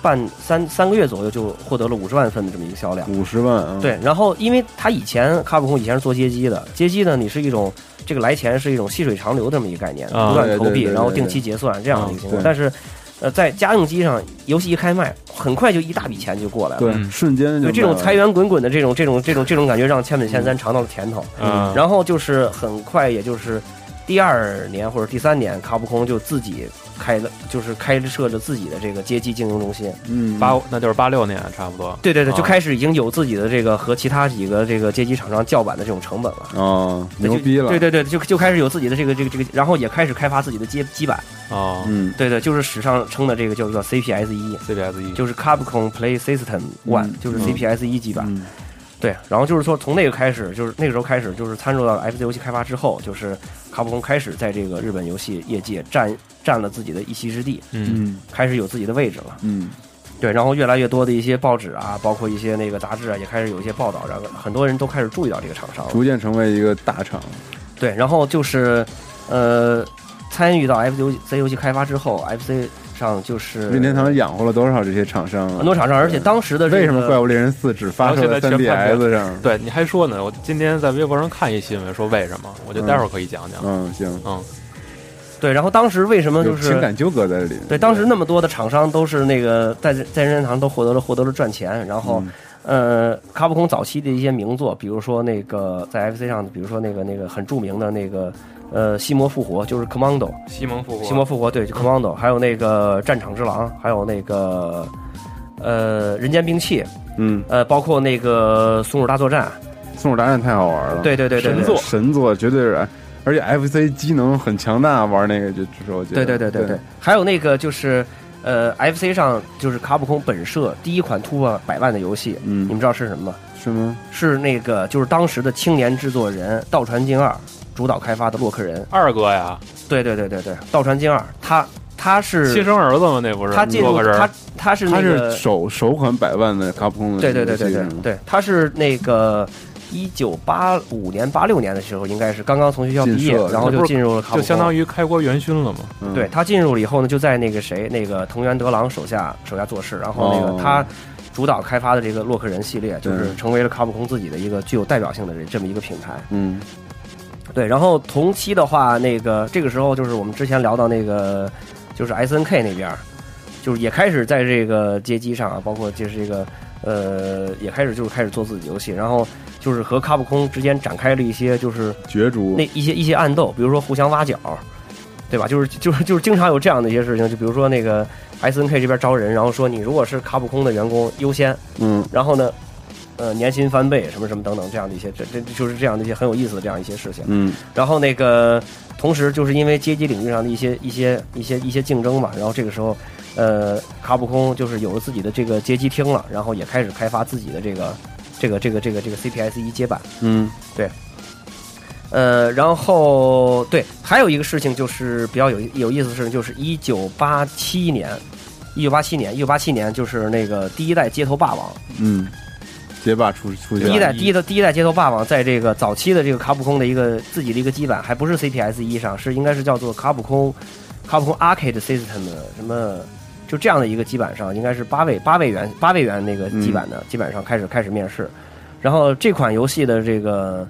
半三三个月左右就获得了五十万份的这么一个销量。五十万啊，对，然后因为他以前卡普空以前是做街机的，街机呢你是一种这个来钱是一种细水长流这么一个概念，啊不断投币，然后定期结算这样的一个情况。但是，呃，在家用机上，游戏一开卖，很快就一大笔钱就过来了。对，嗯瞬间就这种财源滚滚的这种这种这种这种感觉，让千本千三尝到了甜头。嗯，然后就是很快，也就是第二年或者第三年，卡普空就自己开了，就是开设着自己的这个街机经营中心。嗯八那就是八六年差不多。对对对，啊就开始已经有自己的这个和其他几个这个街机厂商叫板的这种成本了。哦，牛逼了，对对对，就就开始有自己的这个这个这个，然后也开始开发自己的街机板。哦嗯对对，就是史上称的这个叫做 CPS 一，，CPS 一就是 Capcom Play System One，、嗯就是嗯 CPS 一基板。嗯对，然后就是说从那个开始，就是那个时候开始，就是参入到 FC 游戏开发之后，就是卡普空开始在这个日本游戏业界占占了自己的一席之地，嗯嗯开始有自己的位置了。嗯对，然后越来越多的一些报纸啊，包括一些那个杂志啊，也开始有一些报道，然后很多人都开始注意到这个厂商。逐渐成为一个大厂，对，然后就是呃，参与到 FC 游戏 C 游戏开发之后，FC 上就是任天堂养活了多少这些厂商啊？很多厂商，而且当时的这个为什么《怪物猎人四》只发售在然后现在全盘 3DS 上？对，你还说呢？我今天在微博上看一新闻，说为什么？我觉得待会儿可以讲讲。嗯，行，嗯，对，然后当时为什么就是情感纠葛在这里。对，当时那么多的厂商都是那个在在任天堂都获得了获得了赚钱，然后、呃，卡普空早期的一些名作，比如说那个在 FC 上，比如说那个那个很著名的那个呃西魔复活，就是 Commando，西蒙复活，西魔复活对，就 Commando，还有那个战场之狼，还有那个呃人间兵器，嗯，呃，包括那个松鼠大作战，松鼠大战太好玩了，对对对神作神作绝对是，而且 FC 机能很强大，玩那个就就是我觉得，对对对对对，还有那个就是呃 FC 上就是卡普空本社第一款突破百万的游戏，嗯你们知道是什么吗？是吗？是那个就是当时的青年制作人道传进二主导开发的洛克人。二哥呀，对对对对对，道传经二，他他是亲生儿子吗？那不是？他进入他他是它那个是首首款百万的卡普空的对对对对对他是那个。一九八五年、八六年的时候，应该是刚刚从学校毕业，然后就进入了卡普空，就相当于开国元勋了嘛。嗯对他进入了以后呢，就在那个谁，那个藤原德郎手下手下做事，然后那个哦他主导开发的这个洛克人系列，就是成为了卡普空自己的一个具有代表性的这这么一个品牌。嗯对，然后同期的话，那个这个时候就是我们之前聊到那个，就是 S N K 那边，就是也开始在这个街机上啊，包括就是这个呃，也开始就是开始做自己游戏，然后就是和卡普空之间展开了一些就是角逐那一些一些暗斗，比如说互相挖角，对吧？就是就是就是经常有这样的一些事情，就比如说那个 S N K 这边招人，然后说你如果是卡普空的员工优先，嗯然后呢，呃，年薪翻倍什么什么等等这样的一些，这这就是这样的一些很有意思的这样一些事情。嗯。然后那个，同时就是因为街机领域上的一些一些一些一些竞争嘛，然后这个时候，呃，卡普空就是有了自己的这个街机厅了，然后也开始开发自己的这个这个这个这个这个 CPS 一接板。嗯。对。呃，然后对，还有一个事情就是比较有有意思的事情，就是一九八七年，一九八七年，一九八七年就是那个第一代街头霸王，嗯，街霸出出现了，第一代第一代第一代街头霸王，在这个早期的这个卡普空的一个自己的一个基板，还不是 CPS 一上，是应该是叫做卡普空卡普空 Arcade System 的什么，就这样的一个基板上，应该是八位八位元八位元那个基板的、基板上开始开始面试，然后这款游戏的这个。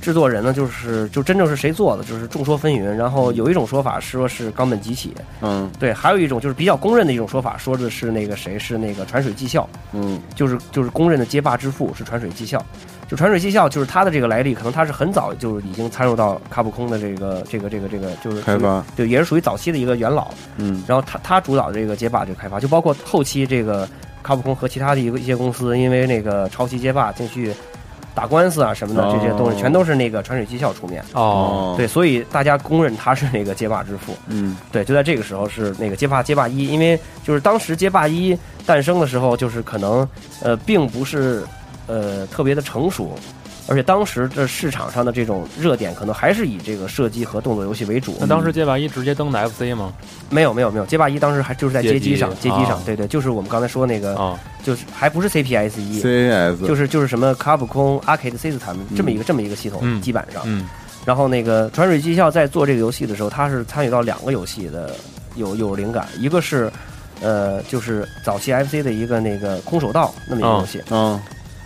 制作人呢，就是就真正是谁做的，就是众说纷纭。然后有一种说法说是冈本吉起，嗯。对，还有一种就是比较公认的一种说法，说的是那个谁是那个传水技校，嗯。就是就是公认的街霸之父是传水技校。就传水技校就是他的这个来历，可能他是很早就已经参入到卡普空的这个这个这个这个就是开发，对，也是属于早期的一个元老。嗯。然后他他主导这个街霸这个开发，就包括后期这个卡普空和其他的一个一些公司，因为那个抄袭街霸进去打官司啊什么的，哦这些东西全都是那个传水技校出面。哦，对，所以大家公认他是那个街霸之父。嗯对，就在这个时候是那个街霸街霸一，因为就是当时街霸一诞生的时候，就是可能呃并不是呃特别的成熟，而且当时这市场上的这种热点可能还是以这个射击和动作游戏为主。那当时街霸一直接登的 FC 吗？没有没有没有，街霸一当时还就是在街机上，街机上啊，对对，就是我们刚才说那个，啊，就是还不是 CPS 一，CAS 就是就是什么卡普空 Arcade System 这么一个这么一个系统嗯。基板上。嗯。然后那个传水技校在做这个游戏的时候，他是参与到两个游戏的有有灵感，一个是呃就是早期 FC 的一个那个空手道那么一个游戏，嗯，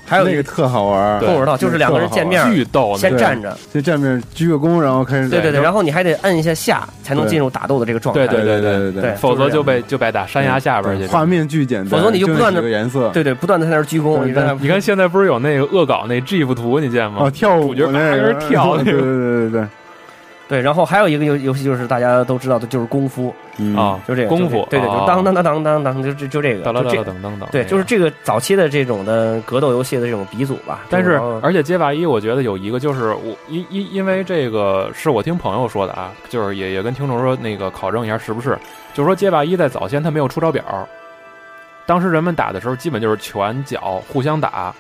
还有那个特好玩儿，对空手道就是两个人见面巨逗，先站着，先站面鞠个躬，然后开始对对对，然后你还得摁一下下才能进入打斗的这个状态。对对对对对否则就被就被打山崖下边去。画面巨简单，否则你就不断的颜色，对对，不断的在那儿鞠躬，你看现在不是有那个恶搞那 GIF 图，你见吗？哦，？跳舞主角在那跳那个对对对对对，对，然后还有一个游游戏就是大家都知道的，就是功夫，嗯啊，就这个功夫，对对，就啊当当当当当当，就就就这个，当当就这当当当当，对，就是这个早期的这种的格斗游戏的这种鼻祖吧。但是，而且街霸一，我觉得有一个就是我因因因为这个是我听朋友说的啊，就是也也跟听众说那个考证一下是不是，就是说街霸一在早先它没有出招表，当时人们打的时候基本就是拳脚互相打，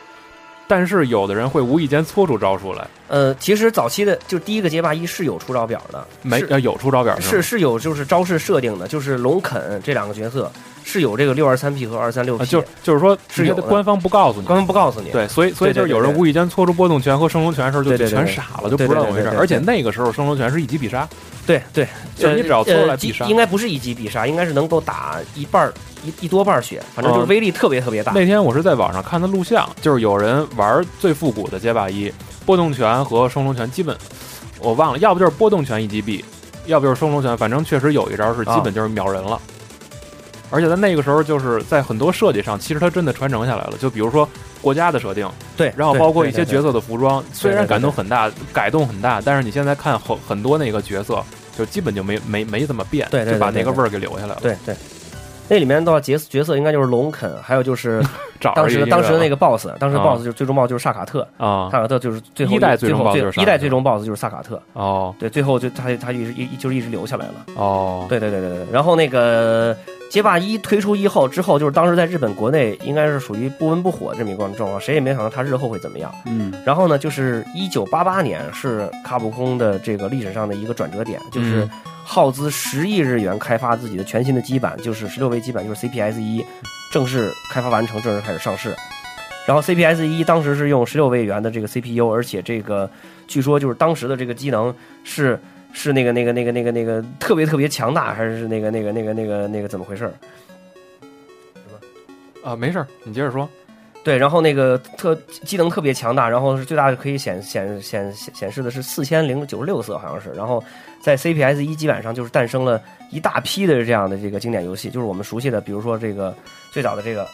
但是有的人会无意间搓出招数来，呃，其实早期的就第一个街霸一是有出招表的，没呃有出招表是吗？是有就是招式设定的，就是龙肯这两个角色是有这个六二三 P 和二三六啊 P，就就是说是有的。官方不告诉你。官方不告诉你。对，所以所以就是有人无意间搓出波动拳和升龙拳的时候，就全傻了，就不知道怎么回事。而且那个时候升龙拳是一击必杀，对对，就是你只要搓出来呃必杀应该不是一击必杀，应该是能够打一半儿一一多半儿血，反正就是哦威力特别特别大。那天我是在网上看的录像，就是有人玩最复古的街霸一，波动拳和双龙拳基本我忘了，要不就是波动拳一击毙，要不就是双龙拳，反正确实有一招是基本就是秒人了。而且在那个时候，就是在很多设计上，其实它真的传承下来了。就比如说国家的设定，对，然后包括一些角色，的服装，虽然改动很大，改动很大，但是你现在看很很多那个角色，就基本就没没没怎么变，对就把那个味儿给留下来了。对对。那里面的话角色角色应该就是龙肯，还有就是 [laughs] 找当时的当时的那个个 boss，当时啊 boss 就是最终 boss 就是萨卡特，啊萨卡特就是最后一代最终 boss 一代最终 boss 就是萨卡特，哦对，最后就他他一直一就是一直留下来了。哦，对对对对对。然后那个街霸一推出一后之后，就是当时在日本国内应该是属于不温不火这么一个状况，谁也没想到它日后会怎么样。嗯然后呢，就是一九八八年是卡普空的这个历史上的一个转折点，就是嗯耗资十亿日元开发自己的全新的基板，就是十六位基板，就是 CPS 一，正式开发完成，正式开始上市。然后 CPS 一当时是用十六位元的这个 CPU，而且这个据说就是当时的这个机能是是那个那个那个那个那个特别特别强大，还是那个那个那个那个那个怎么回事儿？啊，没事儿，你接着说。对，然后那个特机能特别强大，然后是最大的可以显显显显显示的是四千零九十六色，好像是。然后在 CPS 一基板上就是诞生了一大批的这样的这个经典游戏，就是我们熟悉的，比如说这个最早的这个，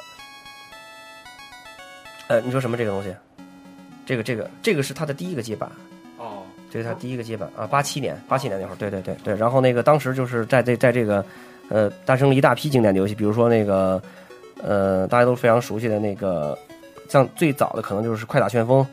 呃，你说什么这个东西？这个这个这个是它的第一个基板，哦，这是他第一个接板啊，八七年八七年那会儿，对对对对。然后那个当时就是在这在这个呃诞生了一大批经典的游戏，比如说那个呃大家都非常熟悉的那个，像最早的可能就是快打旋风，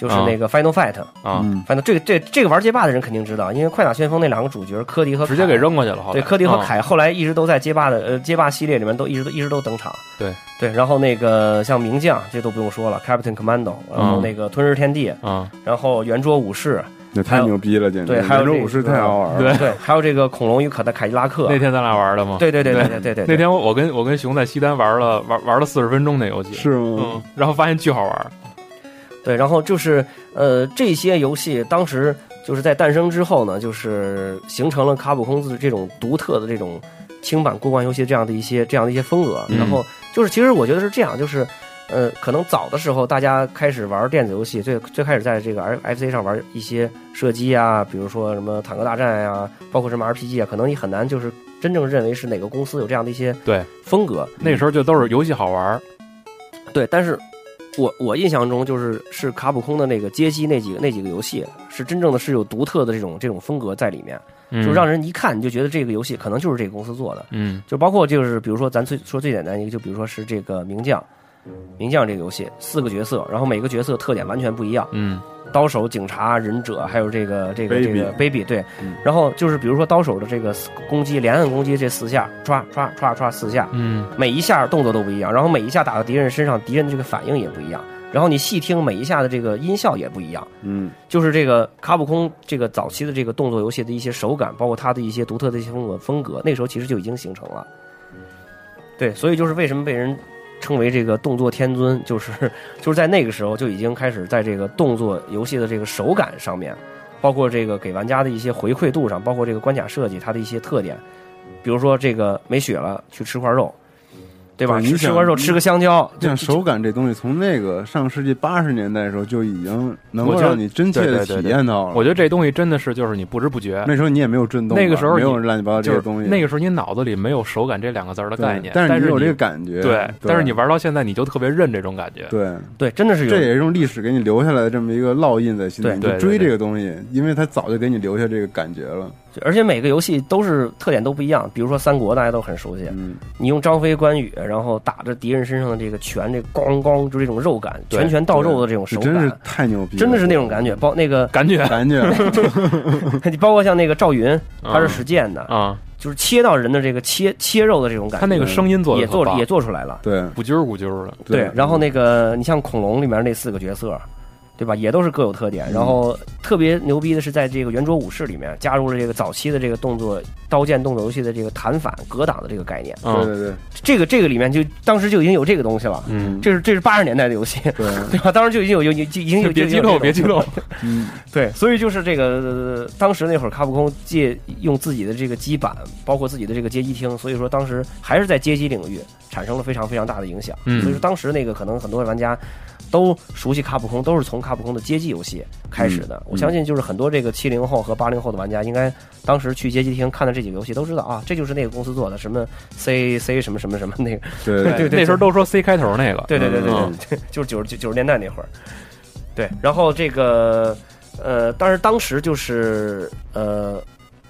就是那个 Final Fight 啊，Final 这个这这个玩街霸的人肯定知道，因为快打先锋那两个主角，科迪和，直接给扔过去了。对，科迪和凯，后来一直都在街霸的呃街霸系列里面都一直都一直都登场。对对，然后那个像名将，这都不用说了，Captain Commando，然后那个吞噬天地，啊，然后圆桌武士。那太牛逼了，简直。对，圆桌武士太好玩。对，还有这个恐龙与可的凯迪拉克。那天咱俩玩的吗？对对对对对对。那天我跟我跟熊在西单玩了玩玩了四十分钟那游戏。是吗？然后发现巨好玩。对，然后就是呃这些游戏当时就是在诞生之后呢，就是形成了卡普空自这种独特的这种轻版过关游戏这样的一些这样的一些风格。嗯然后就是其实我觉得是这样，就是呃可能早的时候大家开始玩电子游戏，最最开始在这个 F FC 上玩一些射击啊，比如说什么坦克大战呀、包括什么 RPG 啊，可能你很难就是真正认为是哪个公司有这样的一些对风格。那时候就都是游戏好玩，对，但是我我印象中就是是卡普空的那个街机那几个那几个游戏，是真正的是有独特的这种这种风格在里面，嗯就让人一看你就觉得这个游戏可能就是这个公司做的。嗯就包括就是比如说咱最说最简单一个，就比如说是这个名将。名将这个游戏四个角色，然后每个角色特点完全不一样，嗯刀手、警察、忍者，还有这个这个这个 baby 对嗯，然后就是比如说刀手的这个攻击连按攻击这四下，唰唰唰唰四下，嗯每一下动作都不一样，然后每一下打到敌人身上，敌人的这个反应也不一样。然后你细听每一下的这个音效也不一样。嗯就是这个卡普空这个早期的这个动作游戏的一些手感，包括它的一些独特的一些风格风格，那时候其实就已经形成了。对，所以就是为什么被人称为这个动作天尊，就是 [laughs] 就是在那个时候就已经开始在这个动作游戏的这个手感上面，包括这个给玩家的一些回馈度上，包括这个关卡设计它的一些特点，比如说这个没血了去吃块肉，对吧？对你吃吃块肉，吃个香蕉，像手感这东西，从那个上世纪八十年代的时候就已经能够让你真切的体验到了。我觉得这东西真的是就是你不知不觉，那时候你也没有震动，那个时候没有乱七八糟这些东西，那个时候你脑子里没有手感这两个字儿的概念，但是你有这个感觉，对，但是你玩到现在你就特别认这种感觉。对，对，真的是有这也是用历史给你留下来的这么一个烙印在心里，你就追这个东西，因为它早就给你留下这个感觉了。而且每个游戏都是特点都不一样，比如说三国大家都很熟悉，嗯，你用张飞、关羽，然后打着敌人身上的这个拳，这咣咣，就这种肉感，拳拳到肉的这种手这真是感，太牛逼，真的是那种感觉。包那个，感觉感觉 [laughs] [laughs] 你包括像那个赵云，他是使剑的，啊，就是切到人的这个切切肉的这种感觉，他那个声音做的也做也做出来了。对鼓啾儿鼓啾儿的，对，然后那个你像恐龙里面那四个角色，对吧？也都是各有特点。嗯然后特别牛逼的是，在这个圆桌武士里面加入了这个早期的这个动作刀剑动作游戏的这个弹反格挡的这个概念。嗯对对对这个这个里面就当时就已经有这个东西了。嗯，这是这是八十年代的游戏，对，[laughs] 对吧？当时就已经有有有已经有别激动，别激动，嗯，[laughs] 对，所以就是这个、呃当时那会儿卡普空借用自己的这个基板，包括自己的这个街机厅，所以说当时还是在街机领域产生了非常非常大的影响。嗯所以说当时那个可能很多玩家都熟悉卡普空，都是从卡普空的街机游戏开始的。嗯我相信就是很多这个七零后和八零后的玩家，应该当时去街机厅看的这几个游戏都知道啊，这就是那个公司做的什么 C C 什么什么什么那个，[laughs] 对。对对那时候都说 C 开头那个，对对对对嗯。对，[laughs] 就是九十九十年代那会儿。对，然后这个呃，但是当时就是呃，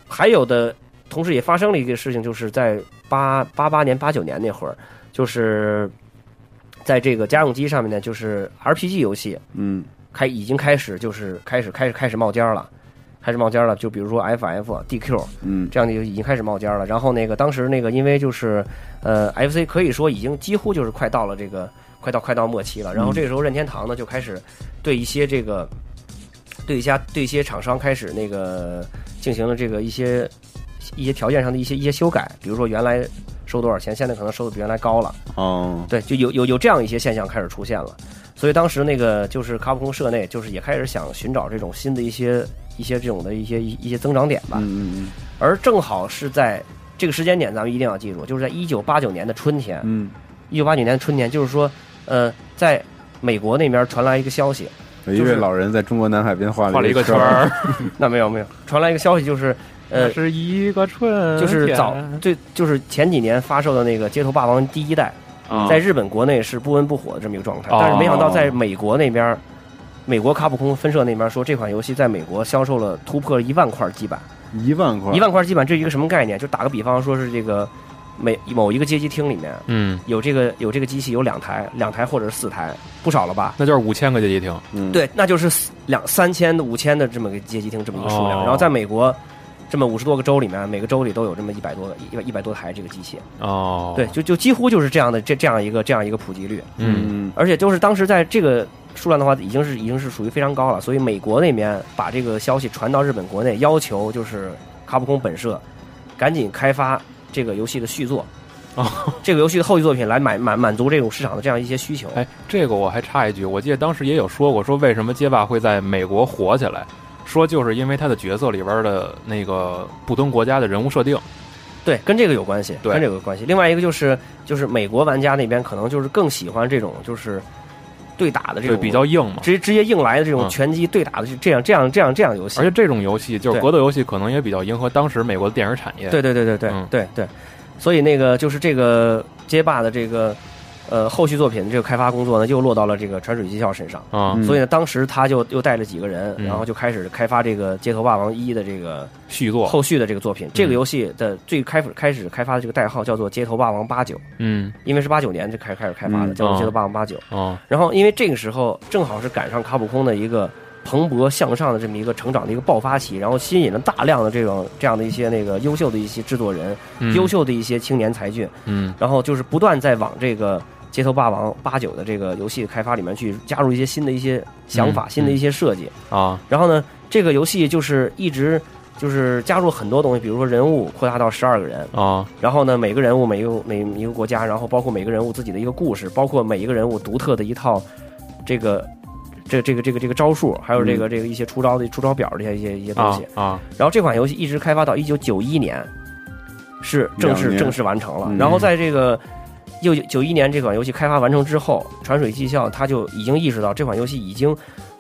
还有的同时也发生了一个事情，就是在八八八年、八九年那会儿，就是在这个家用机上面呢，就是 RPG 游戏嗯开已经开始就是开始开始开始冒尖儿了，开始冒尖儿了。就比如说 FF、DQ 嗯这样的就已经开始冒尖儿了。然后那个当时那个因为就是呃 FC 可以说已经几乎就是快到了这个快到快到末期了。然后这个时候任天堂呢就开始对一些这个对一家对一些厂商开始那个进行了这个一些一些条件上的一些一些修改，比如说原来收多少钱，现在可能收的比原来高了。哦，对，就有有有这样一些现象开始出现了。所以当时那个就是卡普空社内，就是也开始想寻找这种新的一些一些这种的一些一一些增长点吧。嗯嗯而正好是在这个时间点，咱们一定要记住，就是在一九八九年的春天，嗯一九八九年的春天，就是说，呃，在美国那边传来一个消息，嗯，有一位老人在中国南海边画画了一个圈圈儿，[laughs] 那没有没有，传来一个消息，就是呃，是一个春天，就是早对，就是前几年发售的那个《街头霸王》第一代，啊在日本国内是不温不火的这么一个状态，哦但是没想到在美国那边，美国卡普空分社那边说这款游戏在美国销售了突破了一万块基板，一万块，一万块基板这是一个什么概念？就打个比方说是这个每某一个街机厅里面嗯，有这个有这个机器有两台，两台或者是四台，不少了吧？那就是五千个街机厅，嗯，对，那就是四两三千五千的这么个街机厅这么一个数量，哦然后在美国。这么五十多个州里面，每个州里都有这么一百多个一百一百多台这个机器，哦，对，，就就几乎就是这样的这这样一个这样一个普及率。嗯，嗯而且就是当时在这个数量的话，已经是已经是属于非常高了，所以美国那边把这个消息传到日本国内，要求就是卡普空本社赶紧开发这个游戏的续作，哦，[laughs] 这个游戏的后续作品来满满满足这种市场的这样一些需求。哎，这个我还插一句，我记得当时也有说过，说为什么街霸会在美国火起来，说就是因为他的角色里边的那个不同国家的人物设定，对，跟这个有关系，对跟这个有关系。另外一个就是就是美国玩家那边可能就是更喜欢这种就是对打的这对，种比较硬嘛。直接直接硬来的这种嗯拳击对打的这样这样这样这样游戏而。且这种游戏就是对格斗游戏，可能也比较迎合当时美国的电影产业。对对对对对嗯对对，所以那个就是这个街霸的这个呃后续作品的这个开发工作呢，又落到了这个传水技校身上。啊，嗯所以呢，当时他就又带着几个人，嗯然后就开始开发这个《街头霸王一》的这个续作，后续的这个作品。这个游戏的最开始开始开发的这个代号叫做《街头霸王八九》，嗯，因为是八九年就开开始开发的，嗯叫做《哦街头霸王八九》。哦，然后因为这个时候正好是赶上卡普空的一个蓬勃向上的这么一个成长的一个爆发期，然后吸引了大量的这种这样的一些那个优秀的一些制作人，嗯优，秀的一些青年才俊，嗯然后就是不断在往这个街头霸王八九的这个游戏开发里面去加入一些新的一些想法、嗯新的一些设计。啊然后呢，这个游戏就是一直就是加入很多东西，比如说人物扩大到十二个人，啊然后呢，每个人物每一个每一个国家，然后包括每个人物自己的一个故事，包括每一个人物独特的一套这个。这个这个这个这个招数，还有这个这个一些出招的出招表这些一些一些东啊西，啊然后这款游戏一直开发到一九九一年，是正式正式完成了。嗯。然后在这个又九一年这款游戏开发完成之后，传水技校他就已经意识到这款游戏已经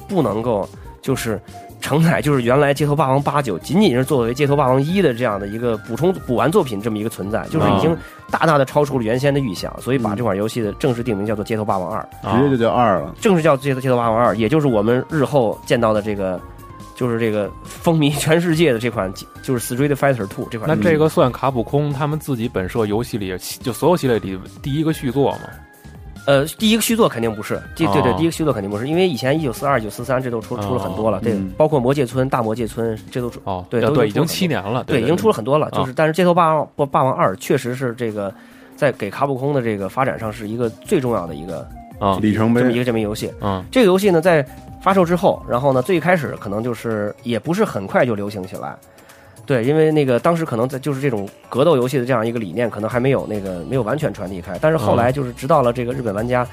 不能够就是承载就是原来《街头霸王八九》仅仅是作为《街头霸王一》的这样的一个补充补完作品这么一个存在，就是已经大大的超出了原先的预想，所以把这款游戏的正式定名叫做《街头霸王二》。啊直接就叫二了。正式叫《街头街头霸王二》，也就是我们日后见到的这个，就是这个风靡全世界的这款，就是《Street Fighter Two》这款。那这个算卡普空他们自己本社游戏里就所有系列里第一个续作嘛？呃，第一个续作肯定不是，第对对，哦第一个续作肯定不是，因为以前一九四二、一九四三这都出出了很多了，对嗯，包括魔界村、大魔界村，这都出，哦，对都对，已经七年了，对，已经出了很多了。啊就是，但是《街头霸王不霸王二》确实是这个在给卡普空的这个发展上是一个最重要的一个啊里程碑，这么一个这么一个游戏。嗯这个游戏呢，在发售之后，然后呢，最开始可能就是也不是很快就流行起来，对，因为那个当时可能在就是这种格斗游戏的这样一个理念，可能还没有那个没有完全传递开。但是后来就是直到了这个日本玩家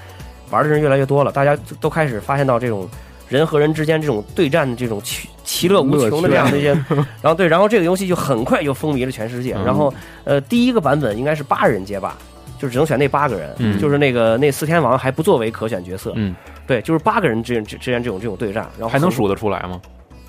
玩的人越来越多了，大家都都开始发现到这种人和人之间这种对战的这种其其乐无穷的这样的一些，[laughs] 然后对，然后这个游戏就很快就风靡了全世界。嗯然后呃，第一个版本应该是八人街霸。就只能选那八个人，嗯就是那个那四天王还不作为可选角色，嗯，对，就是八个人之间之之间这种这种对战，然后还能数得出来吗？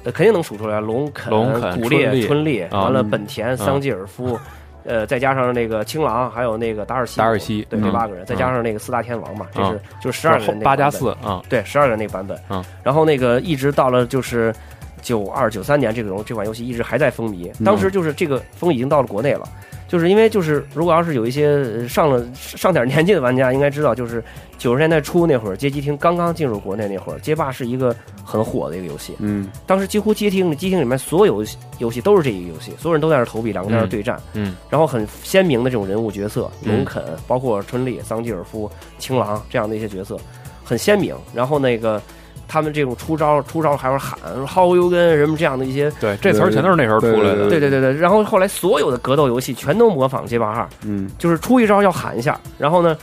呃，肯定能数出来，龙肯、龙肯古列、春烈春烈，啊完了嗯本田、桑吉尔夫，呃，再加上那个青狼，还有那个达尔西，达尔西对，嗯这八个人，再加上那个四大天王嘛，这是嗯就是十二个人那个八加，四啊对，十二个人那个版本，嗯，然后那个一直到了就是九二九三年，这个这款游戏一直还在风靡，当时就是这个风已经到了国内了。就是因为就是，如果要是有一些呃上了上点年纪的玩家，应该知道，就是九十年代初那会儿，街机厅刚刚进入国内那会儿，街霸是一个很火的一个游戏。嗯，当时几乎街厅机厅里面所有游戏都是这一个游戏，所有人都在那儿投币，两个在那儿对战，嗯然后很鲜明的这种人物角色，嗯龙肯，包括春丽、桑吉尔夫、青狼这样的一些角色，很鲜明。然后那个他们这种出招出招还会喊“薅油根”什么这样的一些，对，这词儿全都是那时候出来的。对对对对。然后后来所有的格斗游戏全都模仿街霸二，嗯，就是出一招要喊一下，然后呢。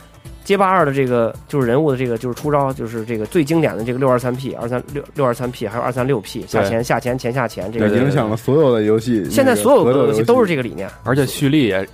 街霸二的这个就是人物的这个就是出招，就是这个最经典的这个六二三 P、二三六六二三 P，还有二三六 P 下前下前前下前这个，影响了所有的游戏。现在所有格斗游戏都是这个理念。而且蓄力也，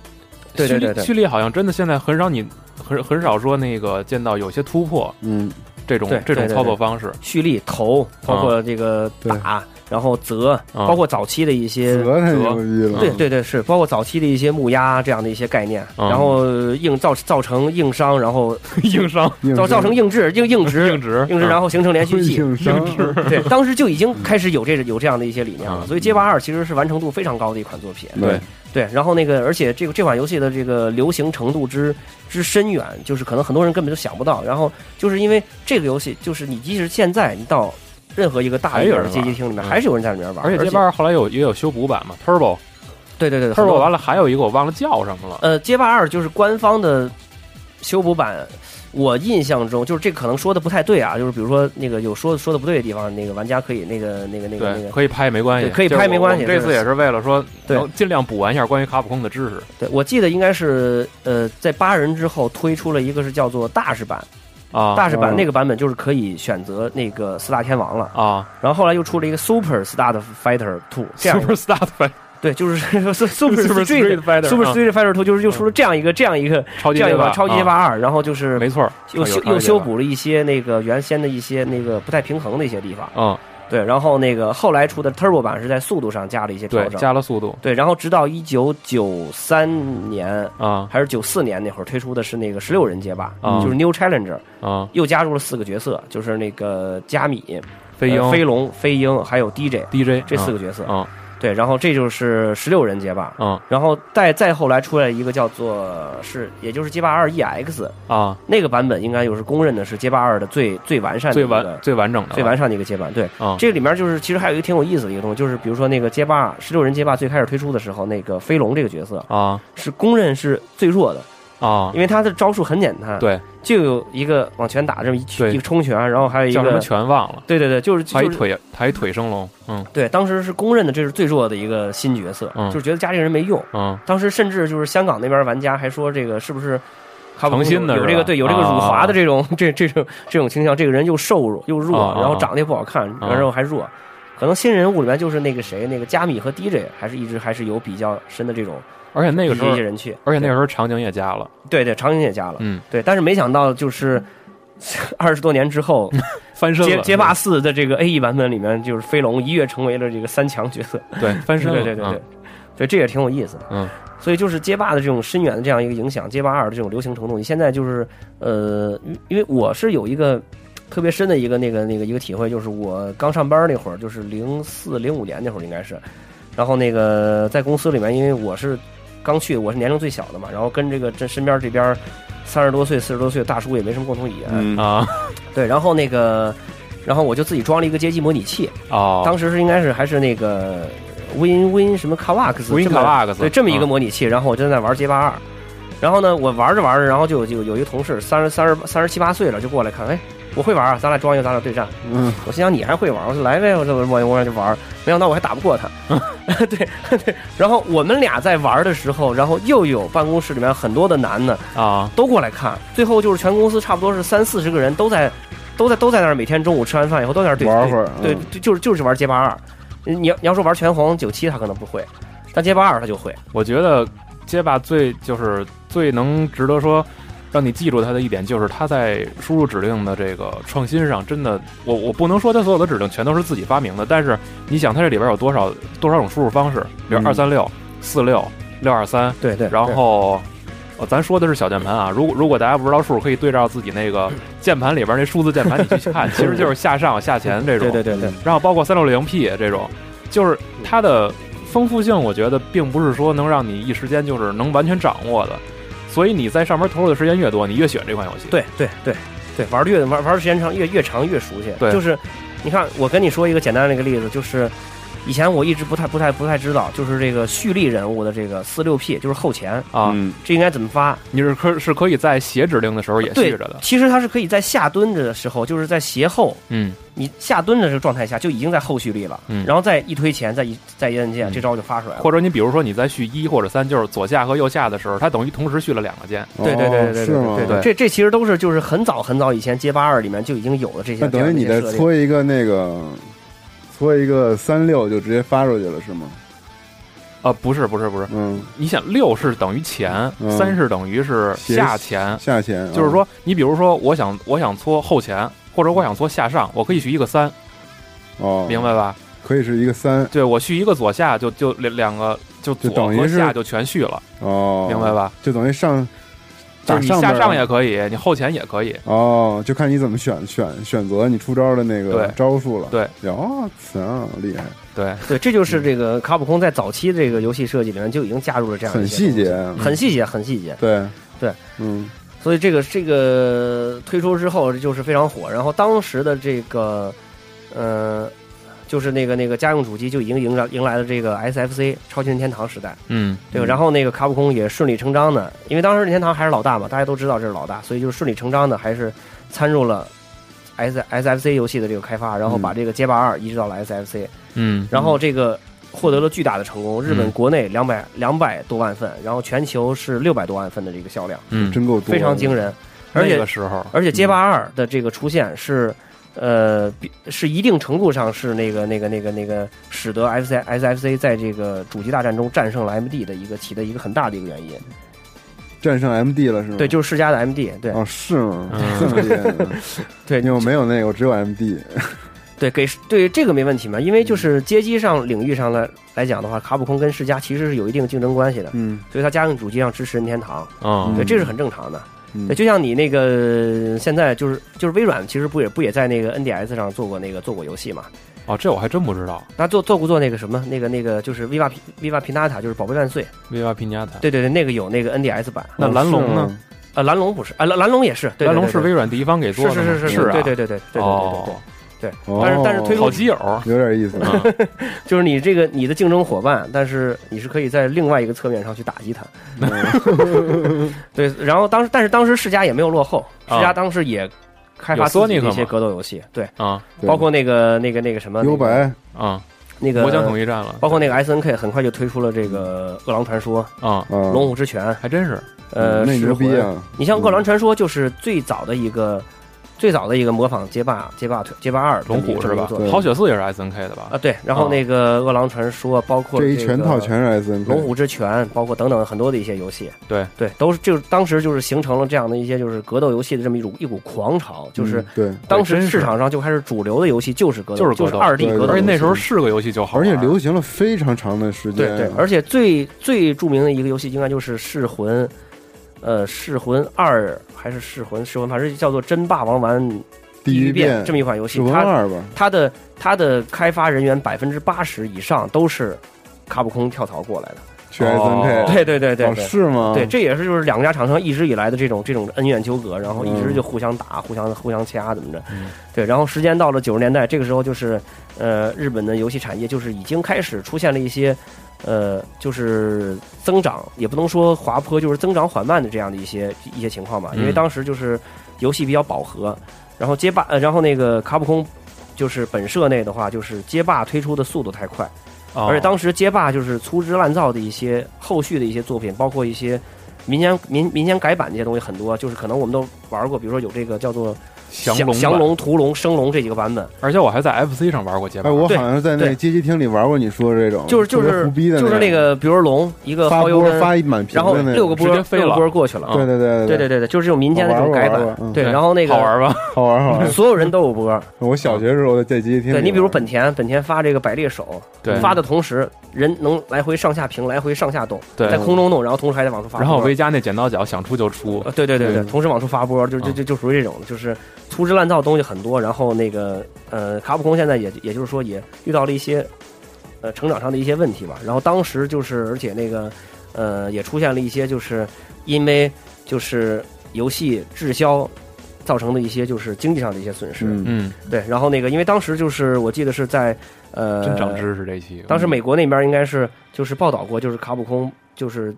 对对对对蓄力蓄力好像真的现在很少你很很少说那个见到有些突破嗯，这种这种操作方式。蓄力、投，包括这个打，然后泽，啊包括早期的一些。择太牛逼了。对对对，是。包括早期的一些木鸭这样的一些概念，嗯。然后硬造造成硬伤，然后 [laughs] 硬伤。造造成硬质硬 [laughs] 硬直。硬直硬直，然后形成连续技。[laughs] 对，当时就已经开始有这有这样的一些理念了，嗯。所以街霸二其实是完成度非常高的一款作品。对，对，然后那个，而且这个这款游戏的这个流行程度之之深远，就是可能很多人根本就想不到。然后就是因为这个游戏，就是你即使现在你到任何一个大一点的街机厅里面，嗯还是有人在里面玩。而而且街霸二后来有也有修补版嘛，Turbo 对对对很 Turbo 完了还有一个我忘了叫什么了。呃，街霸二就是官方的修补版。我印象中，就是这可能说的不太对啊，就是比如说那个有说说的不对的地方，那个玩家可以那个那个那个那，个，可以拍没关系，可以拍没关系这次也是为了说，对能尽量补完一下关于卡普空的知识对我记得应该是呃，在八人之后推出了一个是叫做大师版，啊大师版哦那个版本就是可以选择那个四大天王了。啊然后后来又出了一个 Super Star Fighter Two 这样 Super Star Fight 对，就是 [laughs] Super Super Street Street Fighter Super 啊 Street Fighter Two，就是又出了这样一个这样一个这样一个超级街霸啊二，然后就是没错，又修又修补了一些那个原先的一些那个不太平衡的一些地方。嗯，对，然后那个后来出的 Turbo 版是在速度上加了一些调，整。加了速度对，然后直到一九九三年啊还是九四年那会儿推出的是那个十六人街霸，啊就是 New Challenger，啊，又加入了四个角色，就是那个加米、飞鹰呃飞龙、飞鹰还有 DJ DJ 这四个角色。啊对，然后这就是十六人街霸，嗯。然后再再后来出来一个叫做是，也就是街霸二 EX 啊，那个版本，应该就是公认的是街霸二的最最完善的最完最完整的，最完善的一个街版。对，啊这个里面就是其实还有一个挺有意思的一个东西，就是比如说那个街霸十六人街霸最开始推出的时候，那个飞龙这个角色啊。是公认是最弱的，啊。因，为他的招数很简单，，对，就有一个往前打这么一对。一个冲拳，然后还有一叫什么个，拳忘了，对对对，就是就是还一腿还一腿升龙，嗯。对，当时是公认的这是最弱的一个新角色，嗯。就是觉得加这个人没用。嗯。当时甚至就是香港那边玩家还说这个是不是诚心的有有这个对有这个辱华的这种、这这种这种倾向，这个人又瘦弱又弱，然后长得也不好看，啊。然后还弱。可能新人物里面就是那个谁，那个加米和 DJ 还是一直还是有比较深的这种而且那个时候，而且那个时候场景也加了，对对，场景也加了，嗯，对，但是没想到就是 [laughs] 二十多年之后，[laughs] 翻身了，街街霸四的这个 A E 版本里面，就是飞龙一跃成为了这个三强角色，对翻身了，[laughs] 对对对对这也挺有意思的。嗯，所以就是街霸的这种深远的这样一个影响，街霸二的这种流行程度，你现在就是呃，因因为我是有一个特别深的一个那个那个一个体会，就是我刚上班那会儿，就是零四零五年那会儿应该是，然后那个在公司里面，因为我是刚去，我是年龄最小的嘛，然后跟这个这身边这边三十多岁、四十多岁的大叔也没什么共同语言，嗯。啊。[laughs] 对，然后那个。然后我就自己装了一个街机模拟器，哦，当时是应该是还是那个 Win Win 什么 Kavax Win 这么 Kavax，对，这么一个嗯。模拟器，然后我就在那玩街霸二，然后呢，我玩着玩着，然后就就有一个同事三十三十三十七八岁了，就过来看，哎，我会玩啊，咱俩装一个，咱俩对战。嗯，我心想你还会玩，我说来呗，我这我我我就玩，没想到我还打不过他。[laughs] 对对，然后我们俩在玩的时候，然后又有办公室里面很多的男的啊都过来看，最后就是全公司差不多是三四十个人都在都在都在那儿，每天中午吃完饭以后都在那儿对玩会儿对，就是就是玩街霸二。你要你要说玩拳皇九七，他可能不会，但街霸二他就会。我觉得街霸最就是最能值得说让你记住它的一点，就是它在输入指令的这个创新上，真的，我我不能说它所有的指令全都是自己发明的，但是你想它这里边有多少多少种输入方式，比如嗯二三六、四六、六二三，对对，然后。哦，咱说的是小键盘啊，如果如果大家不知道数，可以对照自己那个键盘里边那数字键盘，你去看，[laughs] 其实就是下上下前这种。对对对对，然后包括三六零 P 这种，就是它的丰富性，我觉得并不是说能让你一时间就是能完全掌握的，所以你在上面投入的时间越多，你越喜欢这款游戏。，对对对对，玩的越玩玩的时间长，越越长越熟悉。对就是你看，我跟你说一个简单的一个例子，就是以前我一直不太不太不太知道，就是这个蓄力人物的这个四六 P，就是后前，啊，嗯这应该怎么发？你是可是可以在写指令的时候也对续着的。其实它是可以在下蹲着的时候，就是在斜后，嗯，你下蹲的这个状态下就已经在后蓄力了，嗯然后再一推前，再一再一按键，嗯这招就发出来了。或者你比如说你在蓄一或者三，就是左下和右下的时候，它等于同时蓄了两个键。对对对对对哦是吗？对对，这这其实都是就是很早很早以前街霸二里面就已经有了这些。那等于你再这样的一些设定搓一个那个，搓一个三六就直接发出去了，是吗？啊，不是不是不是，嗯，你想六是等于前，嗯。三是等于是下前，下钱就是说，你比如说，我想我想搓后前，或者我想搓下上，我可以续一个三，哦，明白吧？可以是一个三。对我续一个左下，就就两两个就就左等于是和下就全续了，哦，明白？吧？就等于上就是你下打上边上也可以，你后前也可以。哦，就看你怎么选选选择你出招的那个招数了。对，哟，行，厉害，对，对，这就是这个卡普空在早期这个游戏设计里面就已经加入了这样很细节，很细节，很细节。对对，嗯所以这个这个推出之后就是非常火，然后当时的这个呃，就是那个那个家用主机就已经迎来迎来了这个 SFC 超级任天堂时代，嗯对吧？嗯然后那个卡普空也顺理成章的，因为当时任天堂还是老大嘛，大家都知道这是老大，所以就是顺理成章的还是参入了 S SFC 游戏的这个开发，然后把这个街霸二移植到了 SFC，嗯然后这个获得了巨大的成功，日本嗯国内两百两百多万份，然后全球是六百多万份的这个销量，嗯，真够多，非常惊。人，而那且个时候，而且街霸二的这个出现是。呃，比是一定程度上是那个、那个、那个、那个，使得 F C S F C 在这个主机大战中战胜了 M D 的一个起的一个很大的一个原因。战胜 MD 了是吗？对，就是世嘉的 M D，对、哦，是吗？嗯这么厉害呢？对 [laughs] 因为我没有那个，我只有 MD。[laughs] 对，给对这个没问题嘛，因为就是街机上领域上来来讲的话，卡普空跟世嘉其实是有一定竞争关系的，嗯所以它家用主机上支持任天堂，嗯对，这是很正常的。嗯对，就像你那个现在就是就是微软，其实不也不也在那个 NDS 上做过那个做过游戏嘛？哦，这我还真不知道。那做做不做那个什么那个那个就是 Viva Viva Pinata 就是宝贝万岁？Viva Pinata，对对对，那个有那个 NDS 版。那蓝龙呢？呃，蓝龙不是，啊蓝蓝龙也是，对对蓝龙是微软第一方给做的是，是是是是啊，对对对对对对对对对哦，对，哦但是但是推出好基友，有点意思。啊 [laughs] 就是你这个你的竞争伙伴，但是你是可以在另外一个侧面上去打击他。[laughs] 对，然后当时但是当时世嘉也没有落后，世啊嘉当时也开发有自己的一些格斗游戏，对，啊包括那个那个那个什么幽白啊，那个魔枪统一战了包括那个 S N K 很快就推出了这个《饿狼传说》啊，啊，龙虎之拳》，还真是呃，那。牛逼啊！你像《饿狼传说》就是最早的一个最早的一个模仿街霸街霸街霸二龙虎是吧？作？对好血四也是 S N K 的吧？啊，？对，然后那个《饿狼传说》包括这一全套全是 S N K，龙虎之拳，包括等等很多的一些游戏，对。对，都是就是当时就是形成了这样的一些就是格斗游戏的这么一种一股狂潮，就是嗯对，当时市场上就开始主流的游戏就是格斗，就是就是二 D 格斗，而且那时候是个游戏就好而，且流行了非常长的时间。对对，而且最最著名的一个游戏应该就是《噬魂》，呃，《噬魂二》还是《噬魂》？《噬魂》反正叫做《真霸王丸第一变》遍这么一款游戏它？它的它的开发人员百分之八十以上都是卡普空跳槽过来的。去 S 哦 N K，对对对对哦。是吗？对，这也是就是两家厂商一直以来的这种这种恩怨纠葛，然后一直嗯就互相打、互相互相掐，怎么着？嗯对，然后时间到了九十年代，这个时候就是，呃，日本的游戏产业就是已经开始出现了一些，呃，就是增长，也不能说滑坡，就是增长缓慢的这样的一些一些情况吧。因为嗯当时就是游戏比较饱和，然后街霸，呃，然后那个卡普空就是本社内的话，就是街霸推出的速度太快，哦。而且当时街霸就是粗制滥造的一些后续的一些作品，包括一些民间民民间改版这些东西很多，就是可能我们都玩过，比如说有这个叫做降龙、降龙、屠龙、升龙这几个版本，而且我还在 F C 上玩过街。哎，我好像在那个街机厅里玩过你说的这种，就是就是就是那个，比如龙一个发波发满屏，然后六个波六个波过去了啊！对对对对对对对，就是这种民间的这种改版。对，然后那个好玩吧？[laughs] 好玩好玩！[laughs] 所有人都有波。我小学时候在街机厅。对你比如本田本田发这个百裂手，发的同时人能来回上下平，来回上下动，在空中动，然后同时还得往出发。然后维嘉那剪刀脚想出就出。对对对对，同时往出发波，就就就就属于这种，就是。粗制滥造的东西很多。然后那个呃，卡普空现在也也就是说也遇到了一些呃成长上的一些问题吧。然后当时就是而且那个呃也出现了一些就是因为就是游戏滞销造成的一些就是经济上的一些损失。嗯嗯，对，然后那个因为当时就是我记得是在呃真长知识这期，当时美国那边应该是就是报道过，就是卡普空就是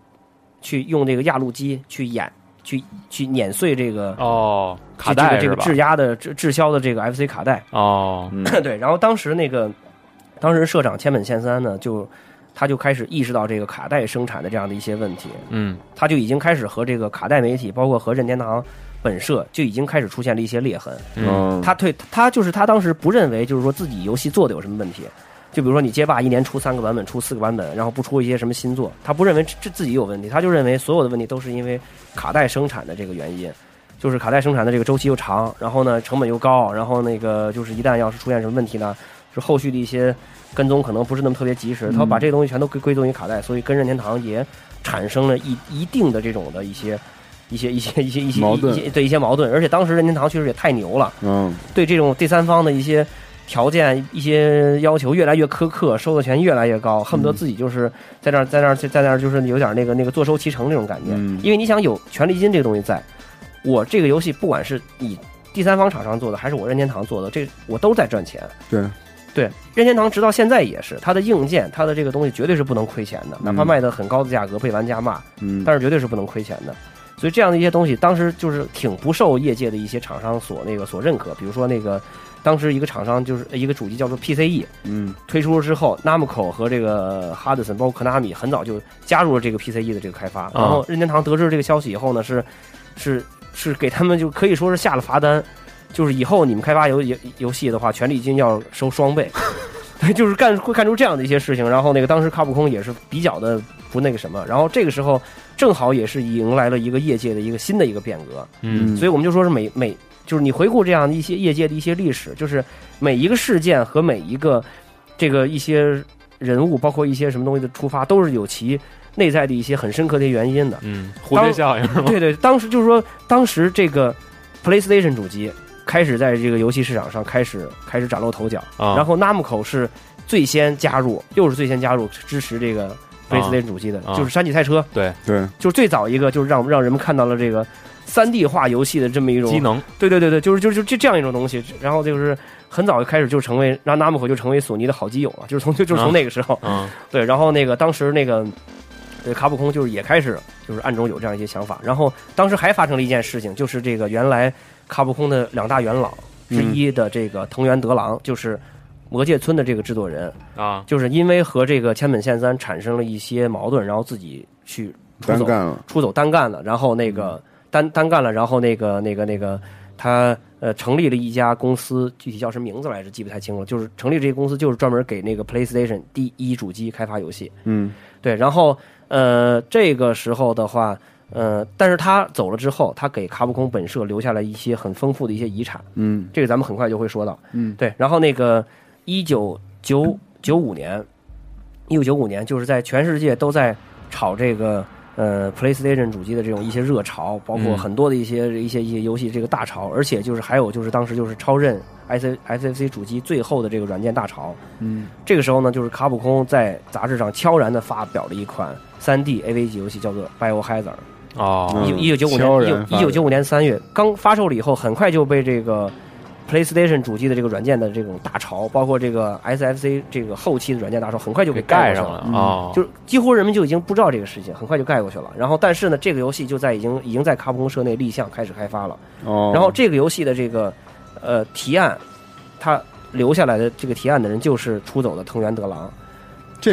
去用这个压路机去演去去碾碎这个哦卡这个带？这个质押的滞滞销的这个 FC 卡带。哦，嗯 [clears throat] 对，然后当时那个当时社长千本宪三呢，就他就开始意识到这个卡带生产的这样的一些问题，嗯他就已经开始和这个卡带媒体，包括和任天堂本社就已经开始出现了一些裂痕。嗯嗯，他对他就是他当时不认为就是说自己游戏做的有什么问题，就比如说你街霸一年出三个版本，出四个版本，然后不出一些什么新作，他不认为这这自己有问题，他就认为所有的问题都是因为卡带生产的这个原因，就是卡带生产的这个周期又长，然后呢成本又高，然后那个就是一旦要是出现什么问题呢，是后续的一些跟踪可能不是那么特别及时，他把这个东西全都归归宗于卡带，所以跟任天堂也产生了一一定的这种的一些。一些一些一些一些矛盾一些对一些矛盾，而且当时任天堂确实也太牛了，嗯对这种第三方的一些条件、一些要求越来越苛刻，收的钱越来越高，恨不得自己就是在那儿、在那儿、在那儿，就是有点那个那个坐收其成这种感觉。嗯因为你想有权利金这个东西在，我这个游戏不管是你第三方厂商做的，还是我任天堂做的，这我都在赚钱。对对，任天堂直到现在也是，它的硬件、它的这个东西绝对是不能亏钱的，哪怕嗯卖的很高的价格被玩家骂，嗯，但是绝对是不能亏钱的。所以这样的一些东西，当时就是挺不受业界的一些厂商所那个所认可。比如说那个，当时一个厂商就是一个主机叫做 PCE 嗯。推出了之后，Namco 和这个哈德森包括科纳米很早就加入了这个 PCE 的这个开发。然后任天堂得知这个消息以后呢，是是是给他们就可以说是下了罚单，就是以后你们开发游游游戏的话，权利金要收双倍。[laughs] 对，就是干会干出这样的一些事情，然后那个当时卡普空也是比较的不那个什么，然后这个时候正好也是迎来了一个业界的一个新的一个变革，嗯。所以我们就说是每每就是你回顾这样的一些业界的一些历史，就是每一个事件和每一个这个一些人物，包括一些什么东西的出发，都是有其内在的一些很深刻的原因的。嗯，蝴蝶效应是吗？对对，当时就是说，当时这个 PlayStation 主机开始在这个游戏市场上开始开始崭露头角，啊然后 Namco 是最先加入，又是最先加入支持这个 PlayStation 主机的，啊就是山脊赛车，对，对，就是最早一个就是让让人们看到了这个三 D 化游戏的这么一种机能，对对对对，就是就是就这这样一种东西，然后就是很早就开始就成为让 Namco 就成为索尼的好基友了，就是从就就是从那个时候，嗯。[laughs] 对，然后那个当时那个对卡普空就是也开始就是暗中有这样一些想法，然后当时还发生了一件事情，就是这个原来卡普空的两大元老之一的这个藤原德郎，就是魔界村的这个制作人，啊。就是因为和这个千本宪三产生了一些矛盾，然后自己去出走单干了，出走单干了，然后那个单单干了，然后那个那个那个他呃成立了一家公司，具体叫什么名字来着记不太清了，就是成立这个公司就是专门给那个 PlayStation 第一主机开发游戏。嗯对，然后呃这个时候的话。呃，但是他走了之后，他给卡普空本社留下了一些很丰富的一些遗产，嗯这个咱们很快就会说到。嗯，对，然后那个一九九九五年，一九九五年就是在全世界都在炒这个呃 PlayStation 主机的这种一些热潮，包括嗯很多的一些、一些一些游戏这个大潮，而且就是还有就是当时就是超任 IC SFC 主机最后的这个软件大潮。嗯这个时候呢，就是卡普空在杂志上悄然的发表了一款 3D AV 级游戏，叫做 Biohazard。哦一九一九九五年，一九九五年三月刚发售了以后，很快就被这个 PlayStation 主机的这个软件的这种大潮，包括这个 SFC 这个后期的软件大潮，很快就给给盖盖上了。了哦，就是几乎人们就已经不知道这个事情，很快就盖过去了。然后，但是呢，这个游戏就在已经已经在卡普空社内立项开始开发了。哦，然后这个游戏的这个呃提案，他留下来的这个提案的人就是出走的藤原德郎。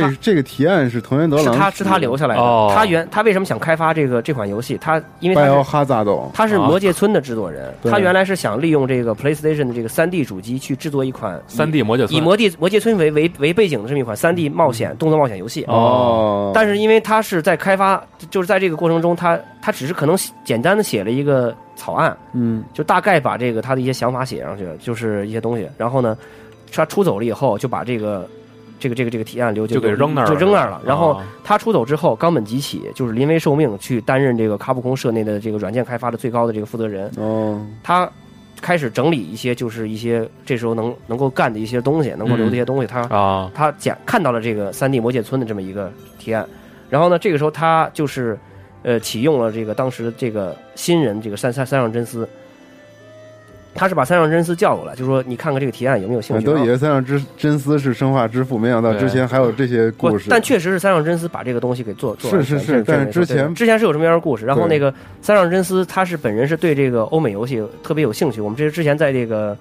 这这个提案是藤原德郎是他是他留下来的。哦他原他为什么想开发这个这款游戏？他因为他是哈扎斗，他是魔界村的制作人，对他原来是想利用这个 PlayStation 的这个三 D 主机去制作一款以三 D 魔界村以魔界魔界村为为为背景的这么一款三 D 冒险动作冒险游戏。哦，但是因为他是在开发，就是在这个过程中，他他只是可能简单的写了一个草案，嗯就大概把这个他的一些想法写上去，就是一些东西。然后呢，他出走了以后，就把这个这个这个这个提案留就给扔那儿了就扔那儿了。然后哦他出走之后，冈本吉起就是临危受命去担任这个卡普空社内的这个软件开发的最高的这个负责人。哦，他开始整理一些就是一些这时候能能够干的一些东西，能够留的一些东西。他啊他讲看到了这个三 D 魔界村的这么一个提案，然后呢，这个时候他就是呃启用了这个当时这个新人这个三三三上真司，他是把三上真司叫过来，就说你看看这个提案有没有兴趣。都以为三上真真司是生化之父，没想到之前还有这些故事。但确实是三上真司把这个东西给做做完全是是是但是之前之前是有这么样的故事。然后那个三上真司他是本人是对这个欧美游戏特别有兴趣，我们这之前在这个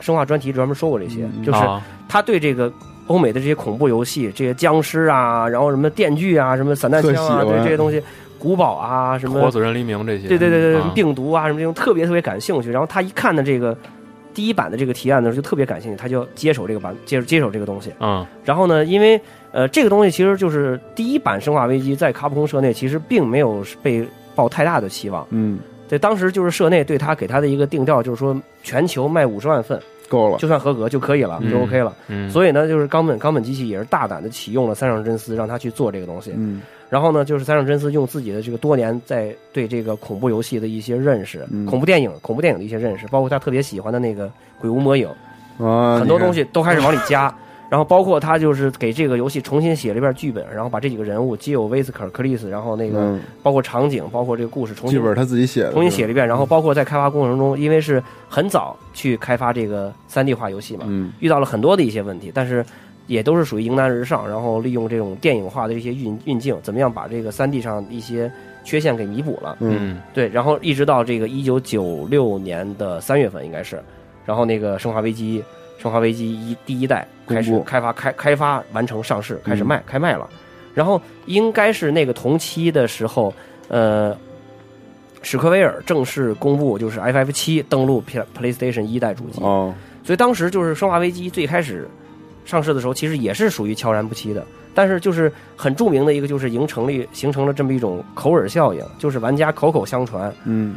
生化专题专门说过这些，嗯就是啊他对这个欧美的这些恐怖游戏，这些僵尸啊，然后什么电锯啊，什么散弹枪啊，对这些东西，古堡啊，什么活死人黎明这些，对对对对，啊病毒啊什么这种特别特别感兴趣。然后他一看的这个第一版的这个提案的时候，就特别感兴趣，他就接手这个版，接接手这个东西。嗯然后呢，因为呃这个东西其实就是第一版《生化危机》在卡普空社内其实并没有被抱太大的期望。嗯，对，当时就是社内对他给他的一个定调就是说，全球卖五十万份够了。就算合格就可以了，嗯就 OK 了。嗯，所以呢，就是冈本冈本机器也是大胆的启用了三上真司，让他去做这个东西。嗯然后呢，就是三上真司用自己的这个多年在对这个恐怖游戏的一些认识，嗯。恐怖电影、恐怖电影的一些认识，包括他特别喜欢的那个《鬼屋魔影》，啊，很多东西西都开始往里加。[laughs] 然后包括他就是给这个游戏重新写了一遍剧本，然后把这几个人物，基友、威斯克、克里斯，然后那个嗯，包括场景，包括这个故事重新剧本他自己写的，重新写了一遍，然后包括在开发过程中，因为是很早去开发这个三 D 化游戏嘛，嗯。遇到了很多的一些问题，但是也都是属于迎难而上，然后利用这种电影化的这些运运镜，怎么样把这个三 D 上一些缺陷给弥补了。嗯。嗯对，然后一直到这个一九九六年的三月份应该是，然后那个《生化危机》《生化危机一》第一代开始开发开开发完成上市，开始嗯卖、开卖了，然后应该是那个同期的时候，呃。史克威尔正式公布，就是 FF 七登陆 Play PlayStation 一代主机，哦，所以当时就是《生化危机》最开始上市的时候，其实也是属于悄然不息的。但是就是很著名的一个，就是形成立形成了这么一种口耳效应，就是玩家口口相传。嗯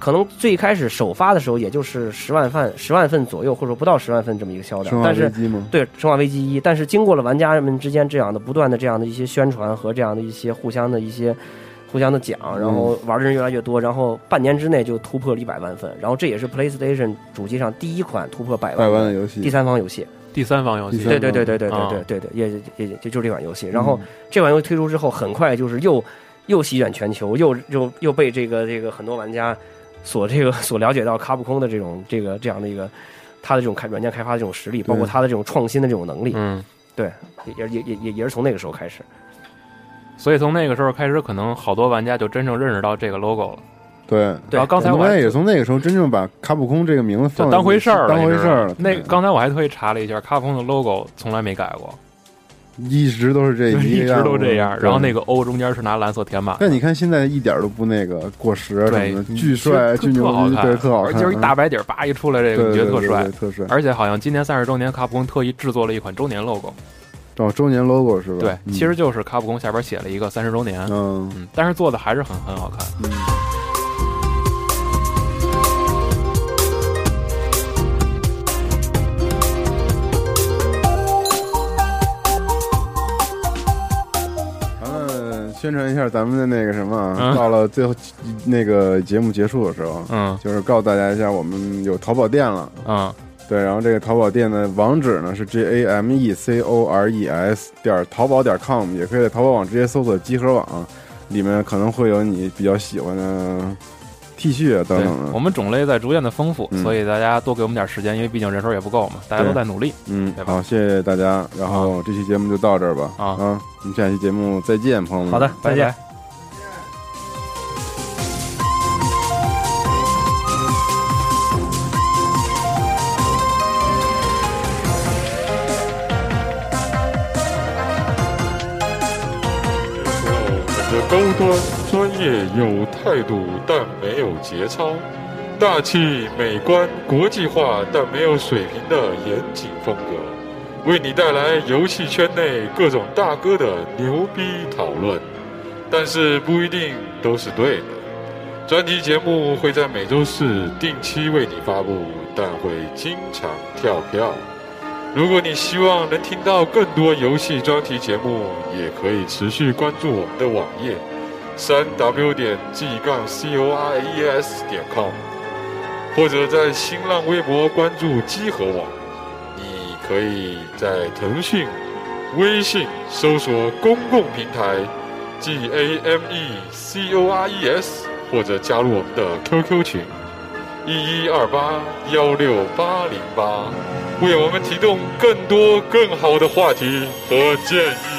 可能最开始首发的时候，也就是十万份十万份左右，或者说不到十万份这么一个销量。生化但是危机吗？对《生化危机一》，但是经过了玩家们之间这样的不断的这样的一些宣传和这样的一些互相的一些互相的讲，然后玩的人越来越多，然后半年之内就突破了一百万份，然后这也是 PlayStation 主机上第一款突破百百万万的游戏，第三方游戏。第三方游戏，对对对对对对啊对对对，也也也就就这款游戏。然后嗯这款游戏推出之后，很快就是又又席卷全球，又又又被这个这个很多玩家所这个所了解到卡普空的这种这个这样的一个它的这种开软件开发的这种实力，包括对它的这种创新的这种能力，嗯，对，也也也也也是从那个时候开始。所以从那个时候开始，可能好多玩家就真正认识到这个 logo 了。对。然后刚才我还也是从那个时候真正把卡普空这个名字放就当回事儿了，当回事儿了。那刚才我还特意查了一下，卡普空的 logo 从来没改过，一直都是这一直都这样。然后那个。O 中间是拿蓝色填满的，但你看现在一点都不那个过时什对么的，巨帅、巨牛逼，特好看，对，特好看，而且就是一大白底儿，叭一出来，这个觉得特帅。特帅。而且好像今年三十周年，卡普空特意制作了一款周年 logo，哦，周年 logo 是吧？对，嗯其实就是卡普空下边写了一个三十周年，嗯嗯，但是做的还是很很好看。嗯，宣传一下咱们的那个什么到了最后那个节目结束的时候，嗯就是告诉大家一下，我们有淘宝店了。啊对，然后这个淘宝店的网址呢是 J A M E C O R E S 点淘宝点 com，也可以在淘宝网直接搜索集合网，里面可能会有你比较喜欢的 T 恤啊等对等的。我们种类在逐渐的丰富，嗯所以大家多给我们点时间，因为毕竟人手也不够嘛，大家都在努力。嗯，好，谢谢大家。然后这期节目就到这儿吧。啊我们下期节目再见，朋友们。好的，再见拜。拜端、专业、有态度，但没有节操；大气、美观、国际化，但没有水平的严谨风格，为你带来游戏圈内各种大哥的牛逼讨论。但是不一定都是对的。专题节目会在每周四定期为你发布，但会经常跳票。如果你希望能听到更多游戏专题节目，也可以持续关注我们的网页三 w 点 g 杠 c o r e s 点 com，或者在新浪微博关注机核网。你可以在腾讯、微信搜索公共平台 G A M E C O R E S，或者加入我们的 QQ 群一一二八幺六八零八。为我们提供更多更好的话题和建议。